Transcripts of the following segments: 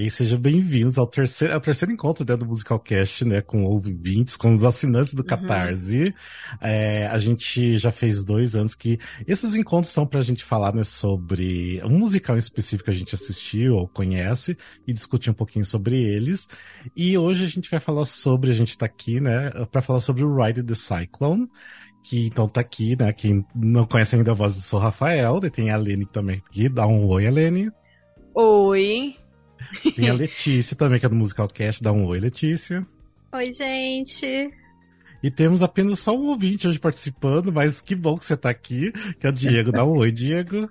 E sejam bem-vindos ao terceiro, ao terceiro encontro né, do Musicalcast, né, com ouvintes, com os assinantes do uhum. Catarse. Uhum. É, a gente já fez dois anos que esses encontros são pra gente falar, né, sobre um musical em específico que a gente assistiu ou conhece e discutir um pouquinho sobre eles. E hoje a gente vai falar sobre, a gente tá aqui, né, pra falar sobre o Ride the Cyclone, que então tá aqui, né, quem não conhece ainda a voz do Sou Rafael, tem a Lene também aqui, dá um oi, Lene. Oi. Tem a Letícia também, que é do Musical Cast. Dá um oi, Letícia. Oi, gente. E temos apenas só um ouvinte hoje participando, mas que bom que você tá aqui, que é o Diego. Dá um oi, Diego.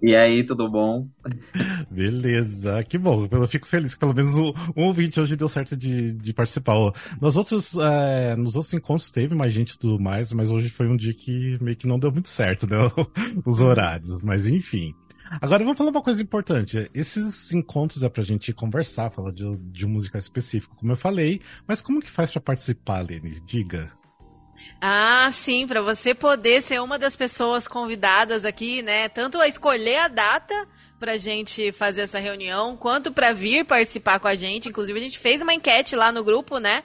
E aí, tudo bom? Beleza, que bom. Eu fico feliz que pelo menos um, um ouvinte hoje deu certo de, de participar. Nos outros, é, nos outros encontros teve mais gente e tudo mais, mas hoje foi um dia que meio que não deu muito certo, né? Os horários. Mas enfim. Agora vamos falar uma coisa importante. Esses encontros é pra gente conversar, falar de, de um musical específico, como eu falei, mas como que faz para participar, Lene? Diga. Ah, sim, para você poder ser uma das pessoas convidadas aqui, né? Tanto a escolher a data pra gente fazer essa reunião, quanto para vir participar com a gente. Inclusive, a gente fez uma enquete lá no grupo, né?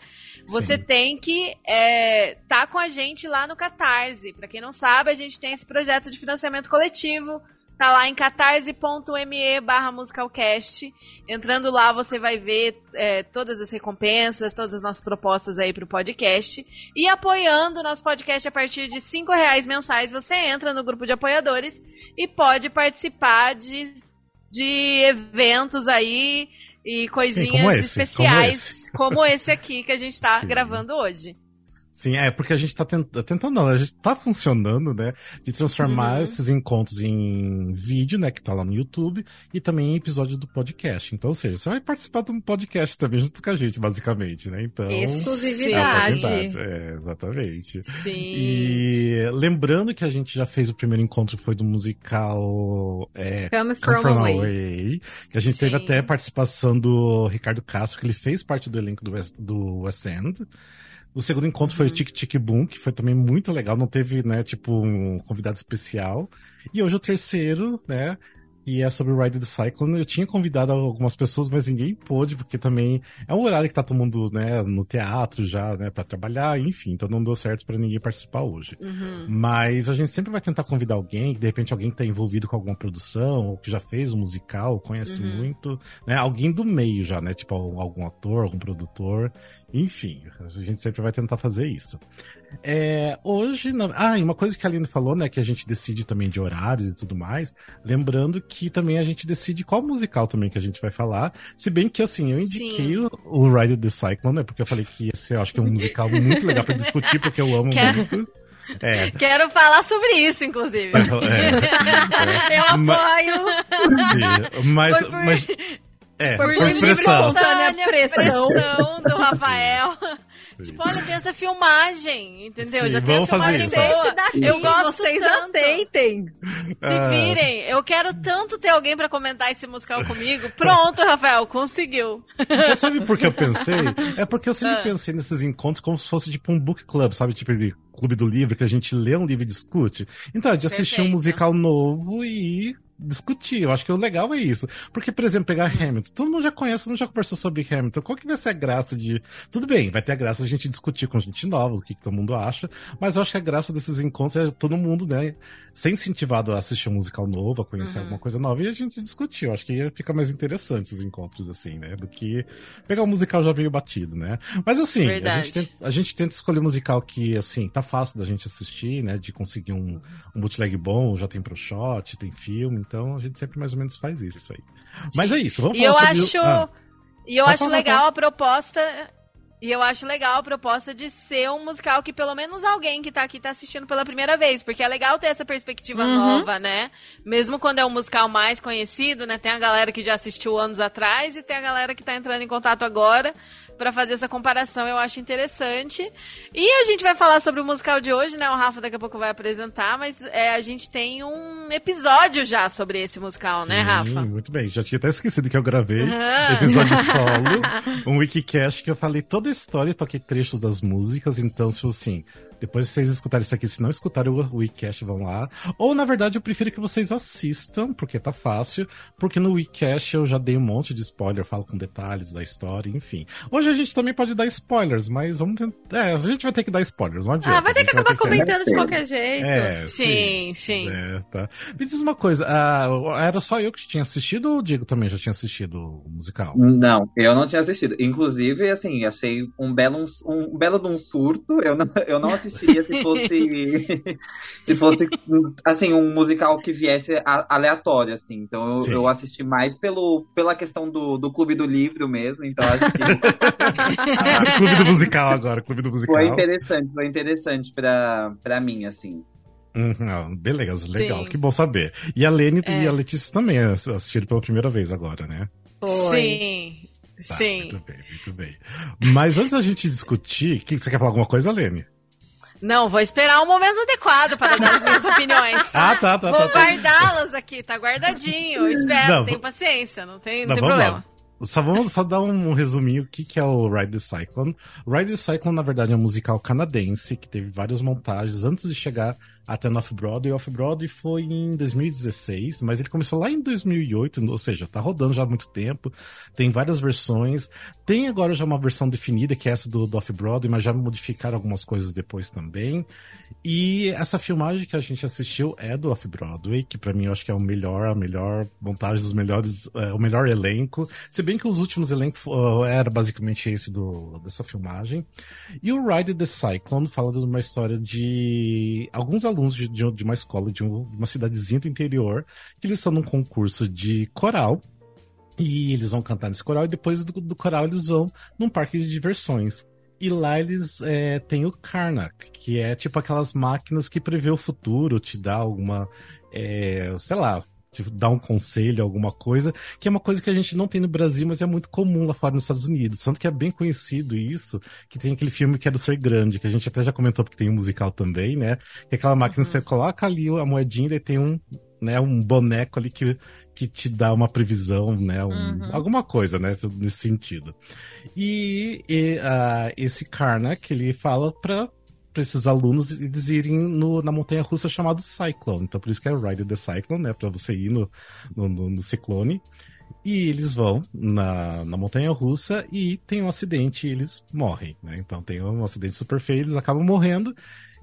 Você Sim. tem que é, tá com a gente lá no Catarse. Para quem não sabe, a gente tem esse projeto de financiamento coletivo Tá lá em catarse.me barra musicalcast. Entrando lá, você vai ver é, todas as recompensas, todas as nossas propostas aí pro podcast. E apoiando o nosso podcast a partir de cinco reais mensais, você entra no grupo de apoiadores e pode participar de, de eventos aí e coisinhas Sim, como especiais, como esse. como esse. aqui que a gente tá Sim. gravando hoje. Sim, é porque a gente tá tent... tentando, não, a gente tá funcionando, né? De transformar uhum. esses encontros em vídeo, né? Que tá lá no YouTube, e também em episódio do podcast. Então, ou seja, você vai participar de um podcast também junto com a gente, basicamente, né? Então. Exclusividade. É, é, exatamente. Sim. E lembrando que a gente já fez o primeiro encontro, foi do musical é, Come From, Come From Away. Away. Que a gente Sim. teve até participação do Ricardo Castro, que ele fez parte do elenco do West, do West End. O segundo encontro foi o uhum. Tic Tic Boom, que foi também muito legal, não teve, né, tipo, um convidado especial. E hoje o terceiro, né, e é sobre o Ride the Cyclone. Eu tinha convidado algumas pessoas, mas ninguém pôde, porque também é um horário que tá todo mundo, né, no teatro já, né, para trabalhar, enfim, então não deu certo para ninguém participar hoje. Uhum. Mas a gente sempre vai tentar convidar alguém, de repente alguém que tá envolvido com alguma produção, ou que já fez um musical, conhece uhum. muito, né, alguém do meio já, né, tipo algum ator, algum produtor, enfim, a gente sempre vai tentar fazer isso. É, hoje, na... ah, e uma coisa que a Aline falou, né, que a gente decide também de horários e tudo mais, lembrando que também a gente decide qual musical também que a gente vai falar, se bem que, assim, eu indiquei o, o Ride the Cyclone, né, porque eu falei que esse eu acho que é um musical muito legal para discutir, porque eu amo Quero... muito. É. Quero falar sobre isso, inclusive. É, é. Eu apoio. Sim, mas, por... mas é, por, por pressão. pressão. pressão do Rafael. Tipo, olha, tem essa filmagem, entendeu? Sim, Já tem a filmagem boa. Daqui, eu gosto vocês tanto. aceitem. Se ah. virem, eu quero tanto ter alguém para comentar esse musical comigo. Pronto, Rafael, conseguiu. Você sabe por que eu pensei? É porque eu sempre ah. pensei nesses encontros como se fosse tipo um book club, sabe? Tipo de clube do livro, que a gente lê um livro e discute. Então, de assistir Perfeito. um musical novo e discutir. Eu acho que o legal é isso. Porque, por exemplo, pegar Hamilton. Todo mundo já conhece, todo mundo já conversou sobre Hamilton. Qual que vai ser a graça de. Tudo bem, vai ter a graça de a gente discutir com gente nova, o que, que todo mundo acha. Mas eu acho que a graça desses encontros é todo mundo, né, ser incentivado a assistir um musical novo, a conhecer uhum. alguma coisa nova e a gente discutir. Eu acho que fica mais interessante os encontros, assim, né? Do que pegar um musical já meio batido, né? Mas assim, a gente, tenta, a gente tenta escolher um musical que, assim, tá fácil da gente assistir, né? De conseguir um, um bootleg bom, já tem pro shot, tem filme. Então a gente sempre mais ou menos faz isso aí. Mas é isso, vamos e eu acho ah. E eu acho legal a proposta. E eu acho legal a proposta de ser um musical que pelo menos alguém que tá aqui tá assistindo pela primeira vez. Porque é legal ter essa perspectiva uhum. nova, né? Mesmo quando é um musical mais conhecido, né? Tem a galera que já assistiu anos atrás e tem a galera que tá entrando em contato agora para fazer essa comparação, eu acho interessante. E a gente vai falar sobre o musical de hoje, né? O Rafa daqui a pouco vai apresentar, mas é, a gente tem um episódio já sobre esse musical, né, Sim, né, Rafa? Muito bem, já tinha até esquecido que eu gravei uhum. episódio solo, um wikicast que eu falei toda a história toquei trechos das músicas, então, se assim, Depois vocês escutarem isso aqui, se não escutarem o WeCast, vão lá. Ou, na verdade, eu prefiro que vocês assistam, porque tá fácil, porque no WeCast eu já dei um monte de spoiler, falo com detalhes da história, enfim. Hoje a gente também pode dar spoilers, mas vamos tentar. É, a gente vai ter que dar spoilers, não adianta. Ah, vai ter que acabar ter comentando de qualquer jeito. É, Sim, sim. É, tá. Me diz uma coisa, ah, era só eu que tinha assistido ou o Diego também já tinha assistido o musical? Não, eu não tinha assistido. Inclusive, assim, achei um belo, um, um belo de um surto. Eu não, eu não assistiria se fosse. se fosse, assim, um musical que viesse aleatório, assim. Então eu, eu assisti mais pelo, pela questão do, do Clube do Livro mesmo. Então acho que Ah, clube do musical agora, clube do musical. foi interessante, foi interessante pra, pra mim, assim. Uhum, ah, beleza, legal, Sim. que bom saber. E a Lene É. e a Letícia também ass- assistiram pela primeira vez agora, né? Foi. Sim. Tá, Sim. Muito bem, muito bem. Mas antes da gente discutir, que, você quer falar alguma coisa, Lene? Não, vou esperar um momento adequado para dar as minhas opiniões. Ah, tá, tá, Vou tá. tá. guardá-las aqui, tá guardadinho. Eu espero, Não, tenho paciência, não tem, não Não, tem problema. lá. Só vamos só dar um resuminho o que, que é o Ride the Cyclone. Ride the Cyclone, na verdade, é um musical canadense que teve várias montagens antes de chegar até no Off-Broadway. Off-Broadway foi em 2016, mas ele começou lá em 2008, ou seja, tá rodando já há muito tempo. Tem várias versões. Tem agora já uma versão definida, que é essa do, do Off-Broadway, mas já modificaram algumas coisas depois também. E essa filmagem que a gente assistiu é do Off-Broadway, que pra mim eu acho que é o melhor, a melhor montagem dos melhores, é, o melhor elenco. Se bem que os últimos elencos uh, era basicamente esse do, dessa filmagem. E o Ride the Cyclone fala de uma história de alguns alunos de, de, de uma escola, de, um- de uma cidadezinha do interior, que eles estão num concurso de coral. E eles vão cantar nesse coral, e depois do, do coral eles vão num parque de diversões. E lá eles é, têm o Karnak, que é tipo aquelas máquinas que prevê o futuro, te dá alguma, é, sei lá, te dá um conselho, alguma coisa, que é uma coisa que a gente não tem no Brasil, mas é muito comum lá fora nos Estados Unidos. Tanto que é bem conhecido isso, que tem aquele filme que é do Ser Grande, que a gente até já comentou porque tem um musical também, né? Que é aquela máquina que você coloca ali a moedinha e tem um, né, um boneco ali que, que te dá uma previsão, né? um- Uhum. Alguma coisa, né? Nesse sentido. E, e, ah, esse Karnak, ele fala pra, pra esses alunos eles irem no, na montanha russa chamada Cyclone. Então por isso que é Ride the Cyclone, né? Pra você ir no, no, no, ciclone. E eles vão na, na montanha russa e tem um acidente e eles morrem, né? Então tem um acidente super feio, eles acabam morrendo.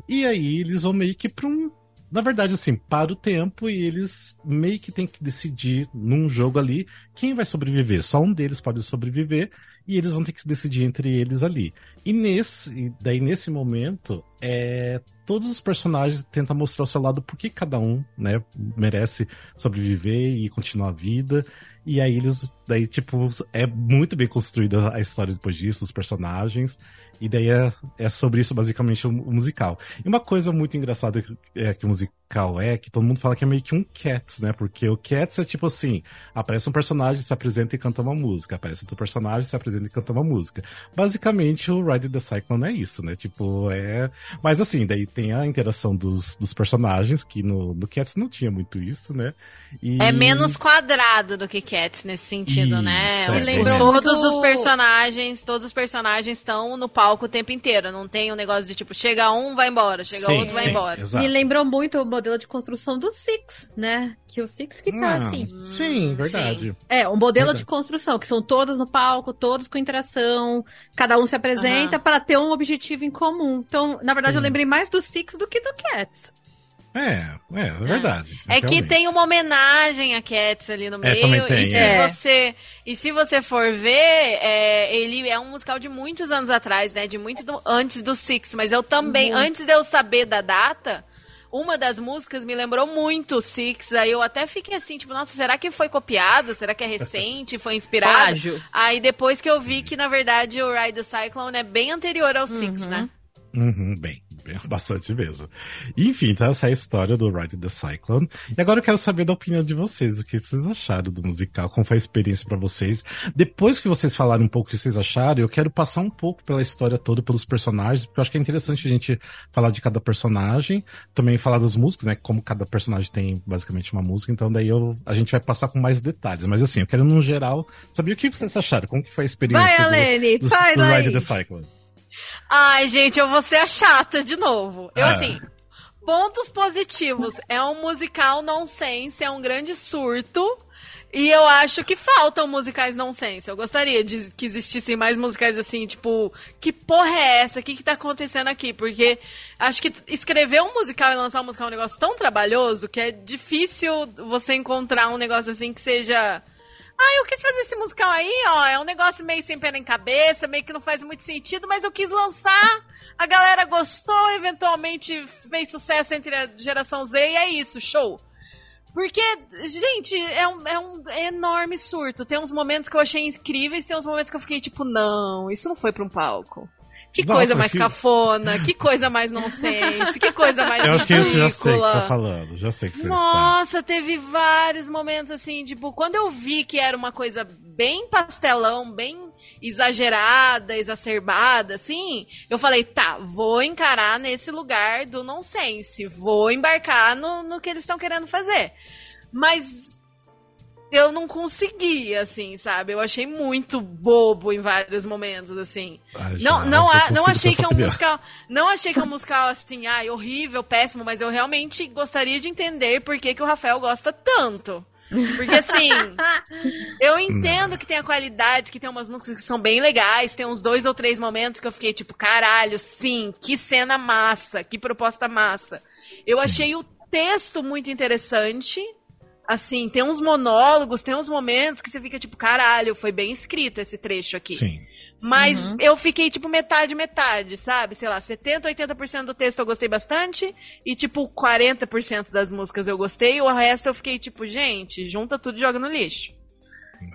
E aí eles vão meio que pra um. Na verdade, assim, para o tempo e eles meio que tem que decidir num jogo ali quem vai sobreviver. Só um deles pode sobreviver e eles vão ter que se decidir entre eles ali. E nesse, daí nesse momento, é, todos os personagens tentam mostrar o seu lado porque cada um, né, merece sobreviver e continuar a vida. E aí eles, daí tipo, é muito bem construída a história depois disso, os personagens. E daí é, é sobre isso basicamente o, o musical. E uma coisa muito engraçada é, que o musical é, que todo mundo fala que é meio que um Cats, né? Porque o Cats é tipo assim, aparece um personagem, se apresenta e canta uma música. Aparece outro personagem, se apresenta e canta uma música. Basicamente, o Ride the Cyclone é isso, né? Tipo, é... Mas assim, daí tem a interação dos, dos personagens, que no, no Cats não tinha muito isso, né? E... É menos quadrado do que Cats nesse sentido, Isso, né? é. Me lembrou todos os personagens, todos os personagens estão no palco o tempo inteiro. Não tem um negócio de tipo, chega um, vai embora, chega Sim, outro, vai sim, embora. Exato. Me lembrou muito o modelo de construção do Six, né? Que o Six que tá Ah, assim. Sim, verdade. É, um modelo Verdade. de construção, que são todos no palco, todos com interação, cada um se apresenta para ter um objetivo em comum. Então, na verdade, eu Hum. lembrei mais do Six do que do Cats. É, é, é verdade. É que tem uma homenagem a Cats ali no É, meio. também tem, e, se é. você, e se você for ver, é, ele é um musical de muitos anos atrás, né? De muito do- antes do Six. Mas eu também, Muito. antes de eu saber da data, uma das músicas me lembrou muito o Six. Aí eu até fiquei assim, tipo, nossa, será que foi copiado? Será que é recente? Foi inspirado? Plágio. Aí depois que eu vi que, na verdade, o Ride the Cyclone é bem anterior ao Six, né? Uhum, bem, bastante mesmo. Enfim, então essa é a história do Ride the Cyclone. E agora eu quero saber da opinião de vocês, o que vocês acharam do musical, como foi a experiência pra vocês. Depois que vocês falarem um pouco o que vocês acharam, eu quero passar um pouco pela história toda, pelos personagens, porque eu acho que é interessante a gente falar de cada personagem, também falar das músicas, né, como cada personagem tem basicamente uma música, então daí eu, a gente vai passar com mais detalhes. Mas assim, eu quero num geral saber o que vocês acharam, como que foi a experiência Vai, do- Alene, do, do. Ride the Cyclone. Ai, gente, eu vou ser a chata de novo. Eu, Ah. assim, pontos positivos. É um musical nonsense, é um grande surto. E eu acho que faltam musicais nonsense. Eu gostaria de que existissem mais musicais assim, tipo, que porra é essa? O que, que tá acontecendo aqui? Porque acho que escrever um musical e lançar um musical é um negócio tão trabalhoso que é difícil você encontrar um negócio assim que seja. Ah, eu quis fazer esse musical aí, ó. É um negócio meio sem pé nem cabeça, meio que não faz muito sentido, mas eu quis lançar. A galera gostou, eventualmente fez sucesso entre a geração Z e é isso, show. Porque, gente, é um, é um enorme surto. Tem uns momentos que eu achei incríveis, tem uns momentos que eu fiquei tipo, não, isso não foi pra um palco. Que Nossa, coisa mais que- cafona, que coisa mais nonsense, que coisa mais Eu acho que isso já sei que você tá falando. Já sei que você tá. Nossa, teve vários momentos assim, tipo, quando eu vi que era uma coisa bem pastelão, bem exagerada, exacerbada, assim, eu falei, tá, vou encarar nesse lugar do nonsense, vou embarcar no, no que eles estão querendo fazer. Mas eu não consegui, assim, sabe? Eu achei muito bobo em vários momentos, assim. Ah, Não, não, há- não achei que é um musical. Não achei que é um musical assim, ai, horrível, péssimo, mas eu realmente gostaria de entender por que, que o Rafael gosta tanto. Porque assim, eu entendo que tem a qualidade, que tem umas músicas que são bem legais, tem uns dois ou três momentos que eu fiquei tipo, caralho, sim, que cena massa, que proposta massa. Eu achei o texto muito interessante. Assim, tem uns monólogos, tem uns momentos que você fica tipo, caralho, foi bem escrito esse trecho aqui. Sim. Mas eu fiquei, tipo, metade, metade, sabe? Sei lá, 70%, 80% do texto eu gostei bastante. E, tipo, 40% das músicas eu gostei. O resto eu fiquei, tipo, gente, junta tudo e joga no lixo.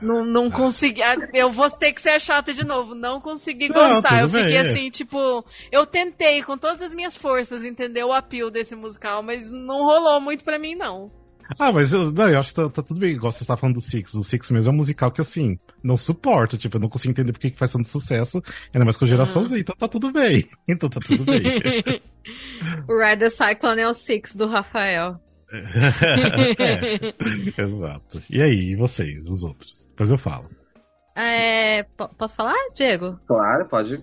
Não, não consegui. ah, Eu vou ter que ser chata de novo. Não consegui Não, gostar. Eu fiquei bem, é. assim, tipo. Eu tentei com todas as minhas forças entender o apelo desse musical, mas não rolou muito pra mim, não. Ah, mas eu, não, eu acho que tá, tá tudo bem. Igual você tá falando do Six. O Six mesmo é um musical que, assim, não suporto. Tipo, eu não consigo entender por que que faz tanto sucesso. Ainda mais com geração Uhum. Z. Então tá tudo bem. Então tá tudo bem. O Ride the Cyclone é o Six do Rafael. é, exato. E aí, e vocês, os outros? Depois eu falo. É, po- posso falar, Diego? Claro, pode.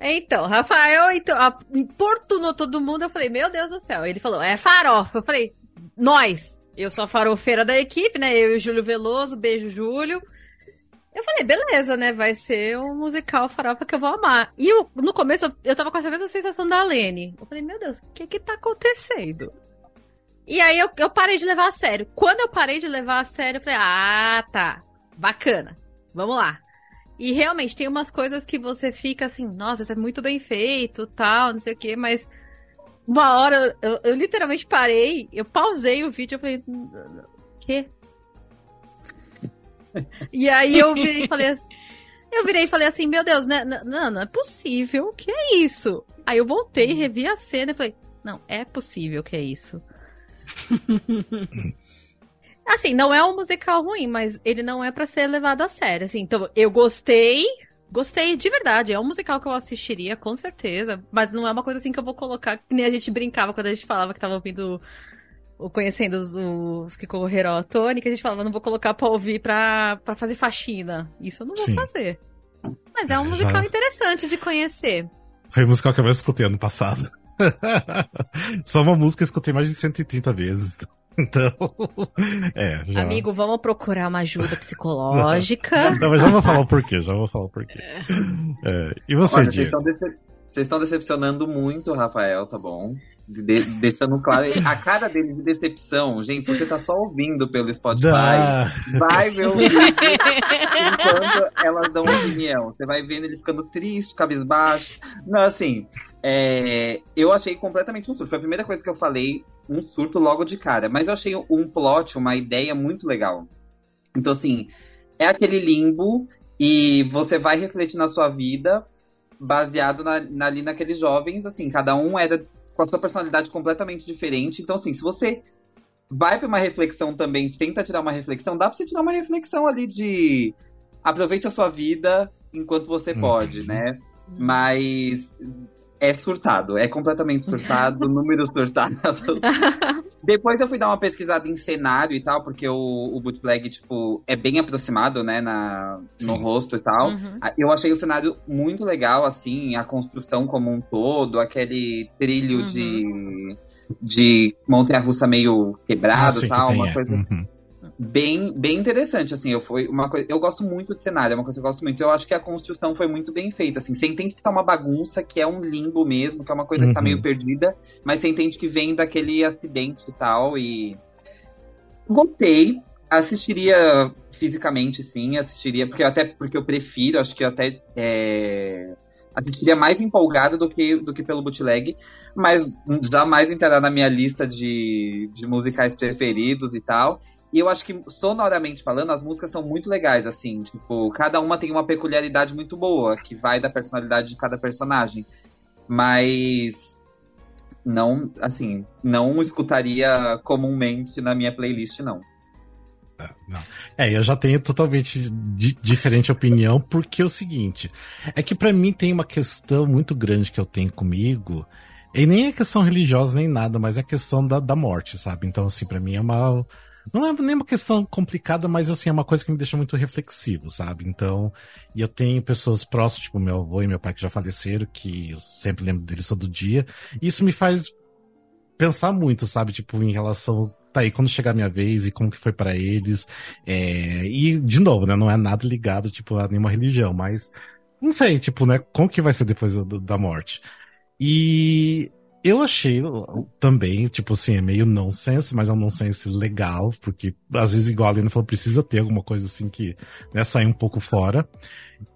Então, Rafael então, importunou todo mundo. Eu falei, meu Deus do céu. Ele falou, é farofa. Eu falei, nós. Eu sou a farofeira da equipe, né? Eu e o Júlio Veloso. Beijo, Júlio. Eu falei, beleza, né? Vai ser um musical farofa que eu vou amar. E eu, no começo, eu, tava com essa mesma sensação da Lene. Eu falei, meu Deus, o que que tá acontecendo? E aí eu, eu parei de levar a sério. Quando eu parei de levar a sério, eu falei, ah, tá. Bacana. Vamos lá. E realmente tem umas coisas que você fica assim, nossa, isso é muito bem feito, tal, não sei o quê, mas uma hora eu, eu literalmente parei, eu pausei o vídeo, eu falei, quê? E aí eu virei e falei assim, eu virei e falei assim, meu Deus, né, não, não é possível, que é isso? Aí eu voltei, revi a cena e falei, não, é possível que é isso. Assim, não é um musical ruim, mas ele não é pra ser levado a sério, assim. Então, eu gostei, gostei de verdade. É um musical que eu assistiria, com certeza. Mas não é uma coisa assim que eu vou colocar, que nem a gente brincava quando a gente falava que tava ouvindo o Conhecendo os, os que concorreram à Tony, que a gente falava, não vou colocar pra ouvir pra, pra fazer faxina. Isso eu não vou Sim. fazer. Mas é um É, musical já- interessante de conhecer. Foi o musical que eu mais escutei ano passado. Só uma música eu escutei mais de 130 vezes. Então, é, já. Amigo, vamos procurar uma ajuda psicológica. Não, mas já vou falar o porquê, já vou falar o porquê. É, e você, Olha, vocês estão, dece- vocês estão decepcionando muito o Rafael, tá bom? De- deixando claro. A cara dele de decepção, gente, você tá só ouvindo pelo Spotify. Dá. Vai ver o vídeo enquanto elas dão opinião. Você vai vendo ele ficando triste, cabisbaixo. Não, assim, é, eu achei completamente um surto. Foi a primeira coisa que eu falei, um surto logo de cara. Mas eu achei um plot, uma ideia muito legal. Então, assim, é aquele limbo e você vai refletir na sua vida baseado na, na- ali naqueles jovens, assim, cada um era com a sua personalidade completamente diferente. Então, assim, se você vai para uma reflexão também, tenta tirar uma reflexão, dá para você tirar uma reflexão ali de aproveite a sua vida enquanto você Uhum. pode, né? Mas é surtado, é completamente surtado, números surtados. Depois eu fui dar uma pesquisada em cenário e tal, porque o, o bootleg, tipo, é bem aproximado, né, na, no rosto e tal. Uhum. Eu achei o cenário muito legal, assim, a construção como um todo, aquele trilho Uhum. de, de montanha-russa meio quebrado Ah, e que tal, tem, uma é. coisa Uhum. Bem, bem interessante, assim, eu, foi uma coisa, eu gosto muito de cenário, é uma coisa que eu gosto muito, eu acho que a construção foi muito bem feita, assim, você entende que tá uma bagunça, que é um limbo mesmo, que é uma coisa que tá Uhum. meio perdida, mas você entende que vem daquele acidente e tal, e gostei, assistiria fisicamente, sim, assistiria, porque até, porque eu prefiro, acho que eu até, é, assistiria mais empolgado do que, do que pelo bootleg, mas jamais entrará na minha lista de, de musicais preferidos e tal. E eu acho que, sonoramente falando, as músicas são muito legais, assim. Tipo, cada uma tem uma peculiaridade muito boa, que vai da personalidade de cada personagem. Mas. Não, assim, não escutaria comumente na minha playlist, não. Não. É, eu já tenho totalmente di- diferente opinião, porque é o seguinte: é que pra mim tem uma questão muito grande que eu tenho comigo, e nem é questão religiosa nem nada, mas é questão da, da morte, sabe? Então, assim, pra mim é uma. Não é nem uma questão complicada, mas assim, é uma coisa que me deixa muito reflexivo, sabe? Então, e eu tenho pessoas próximas, tipo meu avô e meu pai que já faleceram, que sempre lembro deles todo dia, e isso me faz pensar muito, sabe? Tipo, em relação. Tá aí, quando chegar a minha vez e como que foi pra eles. É, e, de novo, né? Não é nada ligado, tipo, a nenhuma religião, mas. Não sei, tipo, né? Como que vai ser depois da, da morte? E. Eu achei também, tipo assim, é meio nonsense, mas é um nonsense legal, porque às vezes, igual a Lena falou, precisa ter alguma coisa assim que né, sair um pouco fora.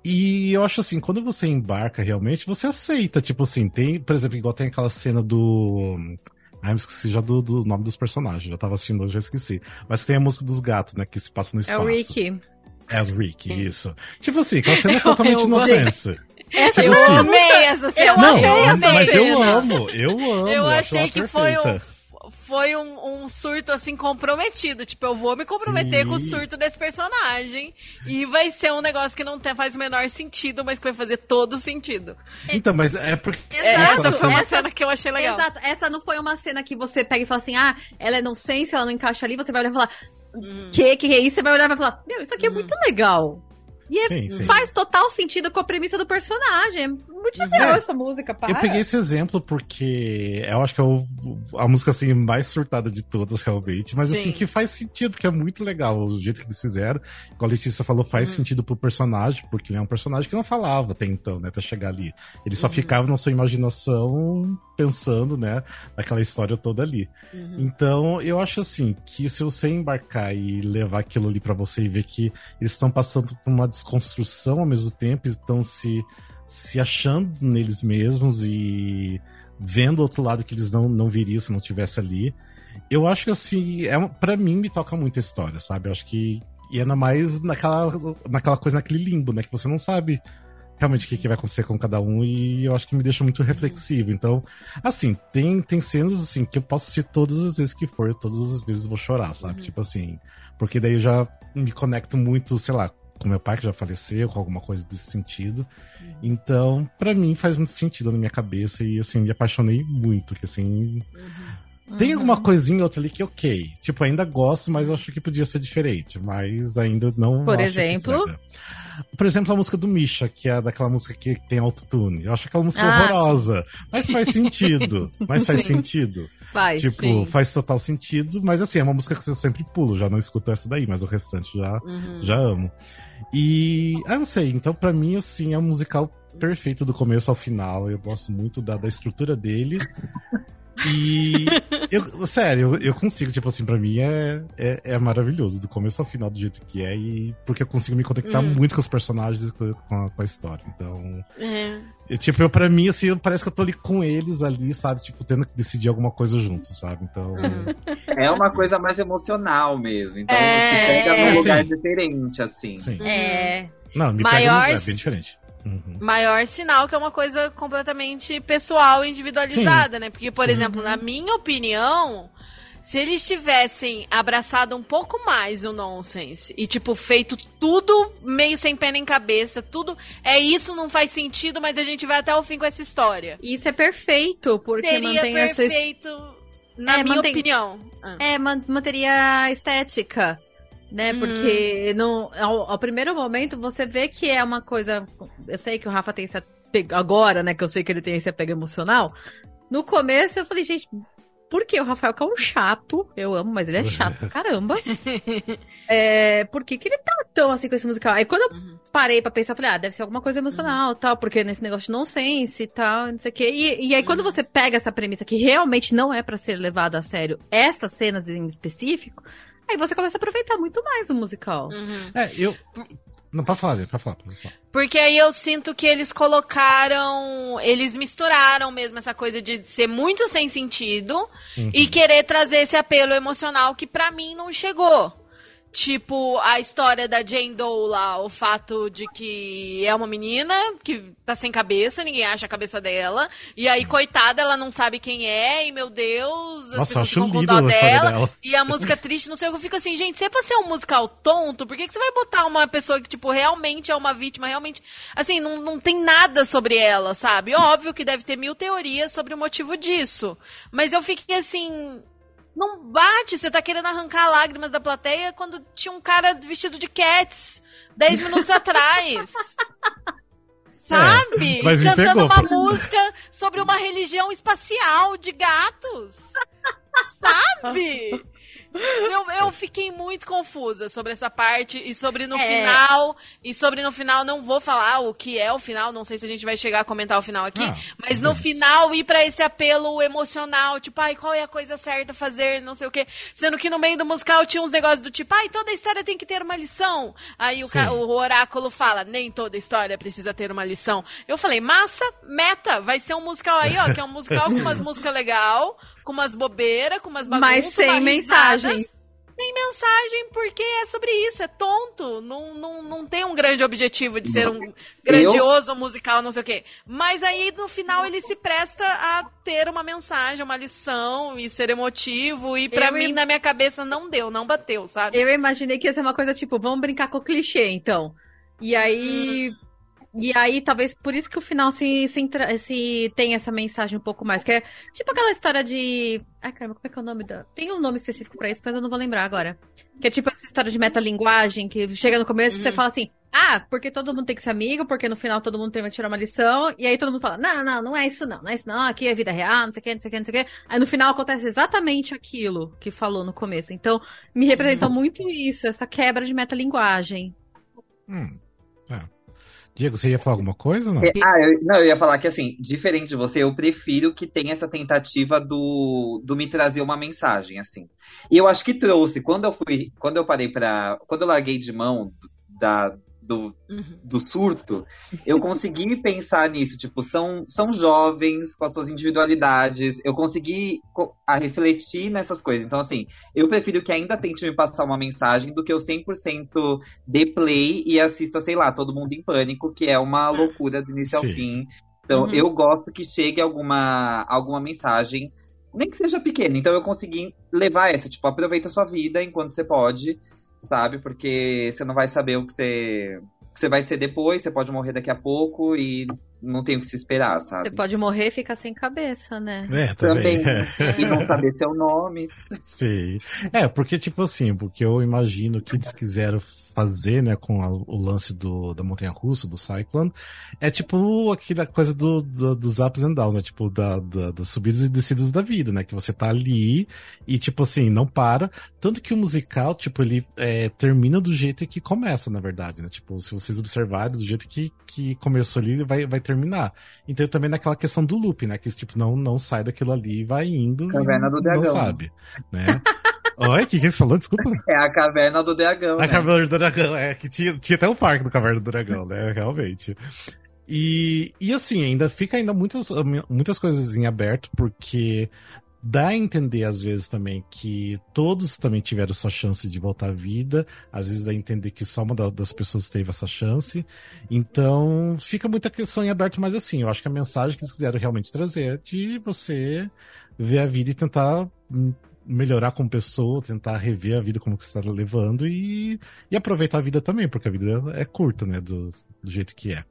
E eu acho assim, quando você embarca realmente, você aceita, tipo assim, tem, por exemplo, igual tem aquela cena do. Ah, eu esqueci já do, do nome dos personagens. Já tava assistindo hoje, já esqueci. Mas tem a música dos gatos, né? Que se passa no É espaço. o Rick. É o Rick, isso. Tipo assim, aquela cena é totalmente eu. Essa Tipo eu assim, amei essa cena. eu Não, amei essa mas eu amo, eu amo. Eu achei que foi um, foi um, um surto assim comprometido. Tipo, eu vou me comprometer Sim. com o surto desse personagem. E vai ser um negócio que não tem- faz o menor sentido, mas que vai fazer todo sentido. Então, mas é porque. Exato, Essa foi uma essa- cena que eu achei legal. Exato. Essa não foi uma cena que você pega e fala assim, ah, ela é nonsense, ela não encaixa ali, você vai olhar e falar, Hum. que, que é isso? Você vai olhar e vai falar, meu, isso aqui é muito legal. E é- Sim, sim. faz total sentido com a premissa do personagem. Muito legal É. essa música, para. Eu peguei esse exemplo porque eu acho que é o- a música assim mais surtada de todas, realmente. Mas Sim. assim, que faz sentido, porque é muito legal o jeito que eles fizeram. Igual a Letícia falou, faz sentido pro personagem, porque ele é um personagem que não falava até então, né? Até chegar ali. Ele só ficava na sua imaginação pensando, né? Naquela história toda ali. Então, eu acho assim, que se você embarcar e levar aquilo ali pra você e ver que eles estão passando por uma desconstrução ao mesmo tempo, estão se, se achando neles mesmos e vendo o outro lado que eles não, não viriam se não tivesse ali. Eu acho que assim, é, pra mim me toca muito a história, sabe? Eu acho que. E ainda mais naquela, naquela coisa, naquele limbo, né? Que você não sabe realmente o que, que vai acontecer com cada um e eu acho que me deixa muito reflexivo. Então, assim, tem, tem cenas assim que eu posso assistir todas as vezes que for, todas as vezes vou chorar, sabe? Tipo assim, porque daí eu já me conecto muito, sei lá, com meu pai que já faleceu, com alguma coisa desse sentido. Então, pra mim faz muito sentido na minha cabeça e assim, me apaixonei muito, que assim, tem alguma coisinha ou outra ali que ok. Tipo, ainda gosto, mas eu acho que podia ser diferente. Mas ainda não. Por exemplo? Por exemplo, a música do Misha, que é daquela música que tem autotune. Eu acho aquela música Ah, horrorosa. Mas faz sentido. Mas faz sentido. Faz. tipo, sim. faz total sentido. Mas assim, é uma música que eu sempre pulo. Já não escuto essa daí, mas o restante já, Uhum. já amo. E. Ah, não sei. Então, pra mim, assim, é um musical perfeito do começo ao final. Eu gosto muito da, da estrutura dele. E. Eu, sério, eu, eu consigo, tipo assim, pra mim é, é, é maravilhoso, do começo ao final, do jeito que é, e porque eu consigo me conectar Hum. muito com os personagens e com, com a, com a história. Então. É. eu, tipo, eu, pra mim, assim, parece que eu tô ali com eles ali, sabe? Tipo, tendo que decidir alguma coisa juntos, sabe? Então. É uma coisa mais emocional mesmo. Então É, se pega é, num lugar sim. diferente, assim. Sim. É. Não, me Maior- pega. no- É bem diferente. Uhum. Maior sinal que é uma coisa completamente pessoal e individualizada, né? Porque, por Sim. exemplo, na minha opinião, Se eles tivessem abraçado um pouco mais o nonsense e, tipo, feito tudo meio sem pé nem cabeça, tudo é isso, não faz sentido, mas a gente vai até o fim com essa história. Isso é perfeito, porque Seria mantém perfeito, essa. na É, minha mantém- opinião. Ah. É, man- manteria a estética. Né, Uhum. porque no, ao, ao primeiro momento você vê que é uma coisa. Eu sei que o Rafa tem esse apego. Agora, né? Que eu sei que ele tem esse apego emocional. No começo eu falei, gente, por que o Rafael que é um chato? Eu amo, mas ele é chato pra caramba. É, por que, que ele tá tão assim com esse musical? Aí quando eu Uhum. parei pra pensar, eu falei, ah, deve ser alguma coisa emocional tal, porque nesse negócio de nonsense e tal, não sei o quê. E, e aí Uhum. quando você pega essa premissa que realmente não é pra ser levado a sério, essas cenas em específico, aí você começa a aproveitar muito mais o musical. Uhum. É, eu. Não, pode falar, pode falar, pode falar. Porque aí eu sinto que eles colocaram. Eles misturaram mesmo essa coisa de ser muito sem sentido Uhum. e querer trazer esse apelo emocional que pra mim não chegou. Tipo, a história da Jane Doe lá, o fato de que é uma menina que tá sem cabeça, ninguém acha a cabeça dela. E aí, coitada, ela não sabe quem é, e meu Deus, as Nossa, pessoas ficam com dó dela. dela. E a música triste, não sei o que, eu fico assim, gente, se é pra ser um musical tonto, por que, que você vai botar uma pessoa que, tipo, realmente é uma vítima, realmente. Assim, não, não tem nada sobre ela, sabe? Óbvio que deve ter mil teorias sobre o motivo disso. Mas eu fiquei assim. Não bate, você tá querendo arrancar lágrimas da plateia quando tinha um cara vestido de cats 10 minutos atrás. Sabe? É, mas me Cantando pegou. uma música sobre uma religião espacial de gatos. Sabe? Eu, eu fiquei muito confusa sobre essa parte e sobre no É. final. E sobre no final, não vou falar o que é o final, não sei se a gente vai chegar a comentar o final aqui. Ah, mas no final ir pra esse apelo emocional, tipo, ai, qual é a coisa certa a fazer, não sei o quê. Sendo que no meio do musical tinha uns negócios do tipo, ai, toda história tem que ter uma lição. Aí o, ca- o oráculo fala, nem toda história precisa ter uma lição. Eu falei, massa, meta, vai ser um musical aí, ó, que é um musical com umas músicas legal, com umas bobeiras, com umas bagunças, Mas sem mensagem. Sem mensagem, porque é sobre isso, é tonto. Não, não, não tem um grande objetivo de ser um grandioso musical, não sei o quê. Mas aí, no final, ele se presta a ter uma mensagem, uma lição e ser emotivo. E pra Eu mim, im- na minha cabeça, não deu, não bateu, sabe? Eu imaginei que ia ser uma coisa tipo, vamos brincar com o clichê, então. E aí. E aí, talvez por isso que o final se, se, entra- se tem essa mensagem um pouco mais. Que é tipo aquela história de. Ai, caramba, como é que é o nome da. Tem um nome específico pra isso, mas eu não vou lembrar agora. Que é tipo essa história de metalinguagem, que chega no começo e você fala assim. Ah, porque todo mundo tem que ser amigo, porque no final todo mundo tem que tirar uma lição, e aí todo mundo fala, não, não, não é isso não, não é isso não, aqui é vida real, não sei o que, não sei o que, não sei o que. Aí no final acontece exatamente aquilo que falou no começo. Então, me representou muito isso, essa quebra de metalinguagem. Hum, é. Diego, você ia falar alguma coisa não? É, Ah, eu, não, eu ia falar que assim, diferente de você, eu prefiro que tenha essa tentativa do, do me trazer uma mensagem, assim. E eu acho que trouxe, quando eu fui, quando eu parei pra. Quando eu larguei de mão da, do, Uhum. do surto, eu consegui pensar nisso. Tipo, são, são jovens com as suas individualidades. Eu consegui co- a refletir nessas coisas. Então, assim, eu prefiro que ainda tente me passar uma mensagem do que eu 100% dê play e assista, sei lá, Todo Mundo em Pânico, que é uma loucura do início ao Sim. fim. Então, Uhum. eu gosto que chegue alguma, alguma mensagem, nem que seja pequena. Então, eu consegui levar essa. Tipo, aproveita a sua vida enquanto você pode, sabe? Porque você não vai saber o que você que você vai ser depois, você pode morrer daqui a pouco e não tem o que se esperar, Você sabe? pode morrer e ficar sem cabeça, né? É, também. Também. E não saber seu nome. Sim. É, porque, tipo assim, porque eu imagino que eles quiseram fazer, né, com a- o lance do, da montanha russa, do Cyclone, é tipo aquela coisa do, do- dos ups and downs, né? Tipo, da, da- das subidas e descidas da vida, né? Que você tá ali e, tipo assim, não para. Tanto que o musical, tipo, ele é, termina do jeito que começa, na verdade, né? Tipo, se vocês observarem, do jeito que, que começou ali, vai, vai terminar. Então, também naquela questão do loop, né? Que, tipo, não, não sai daquilo ali e vai indo. Caverna do Não Dragão. sabe, né? Oi, o que, que você falou? Desculpa. É a caverna do dragão. A né? Caverna do Dragão, é, que tinha, tinha até o parque do Caverna do Dragão, né? Realmente. E, e assim, ainda fica ainda muitas, muitas coisas em aberto, porque dá a entender às vezes também que todos também tiveram sua chance de voltar à vida, às vezes dá a entender que só uma da- das pessoas teve essa chance. Então, fica muita questão em aberto, mas assim, eu acho que a mensagem que eles quiseram realmente trazer é de você ver a vida e tentar hum, melhorar como pessoa, tentar rever a vida como que você está levando e, e aproveitar a vida também, porque a vida é curta, né? Do, do jeito que é.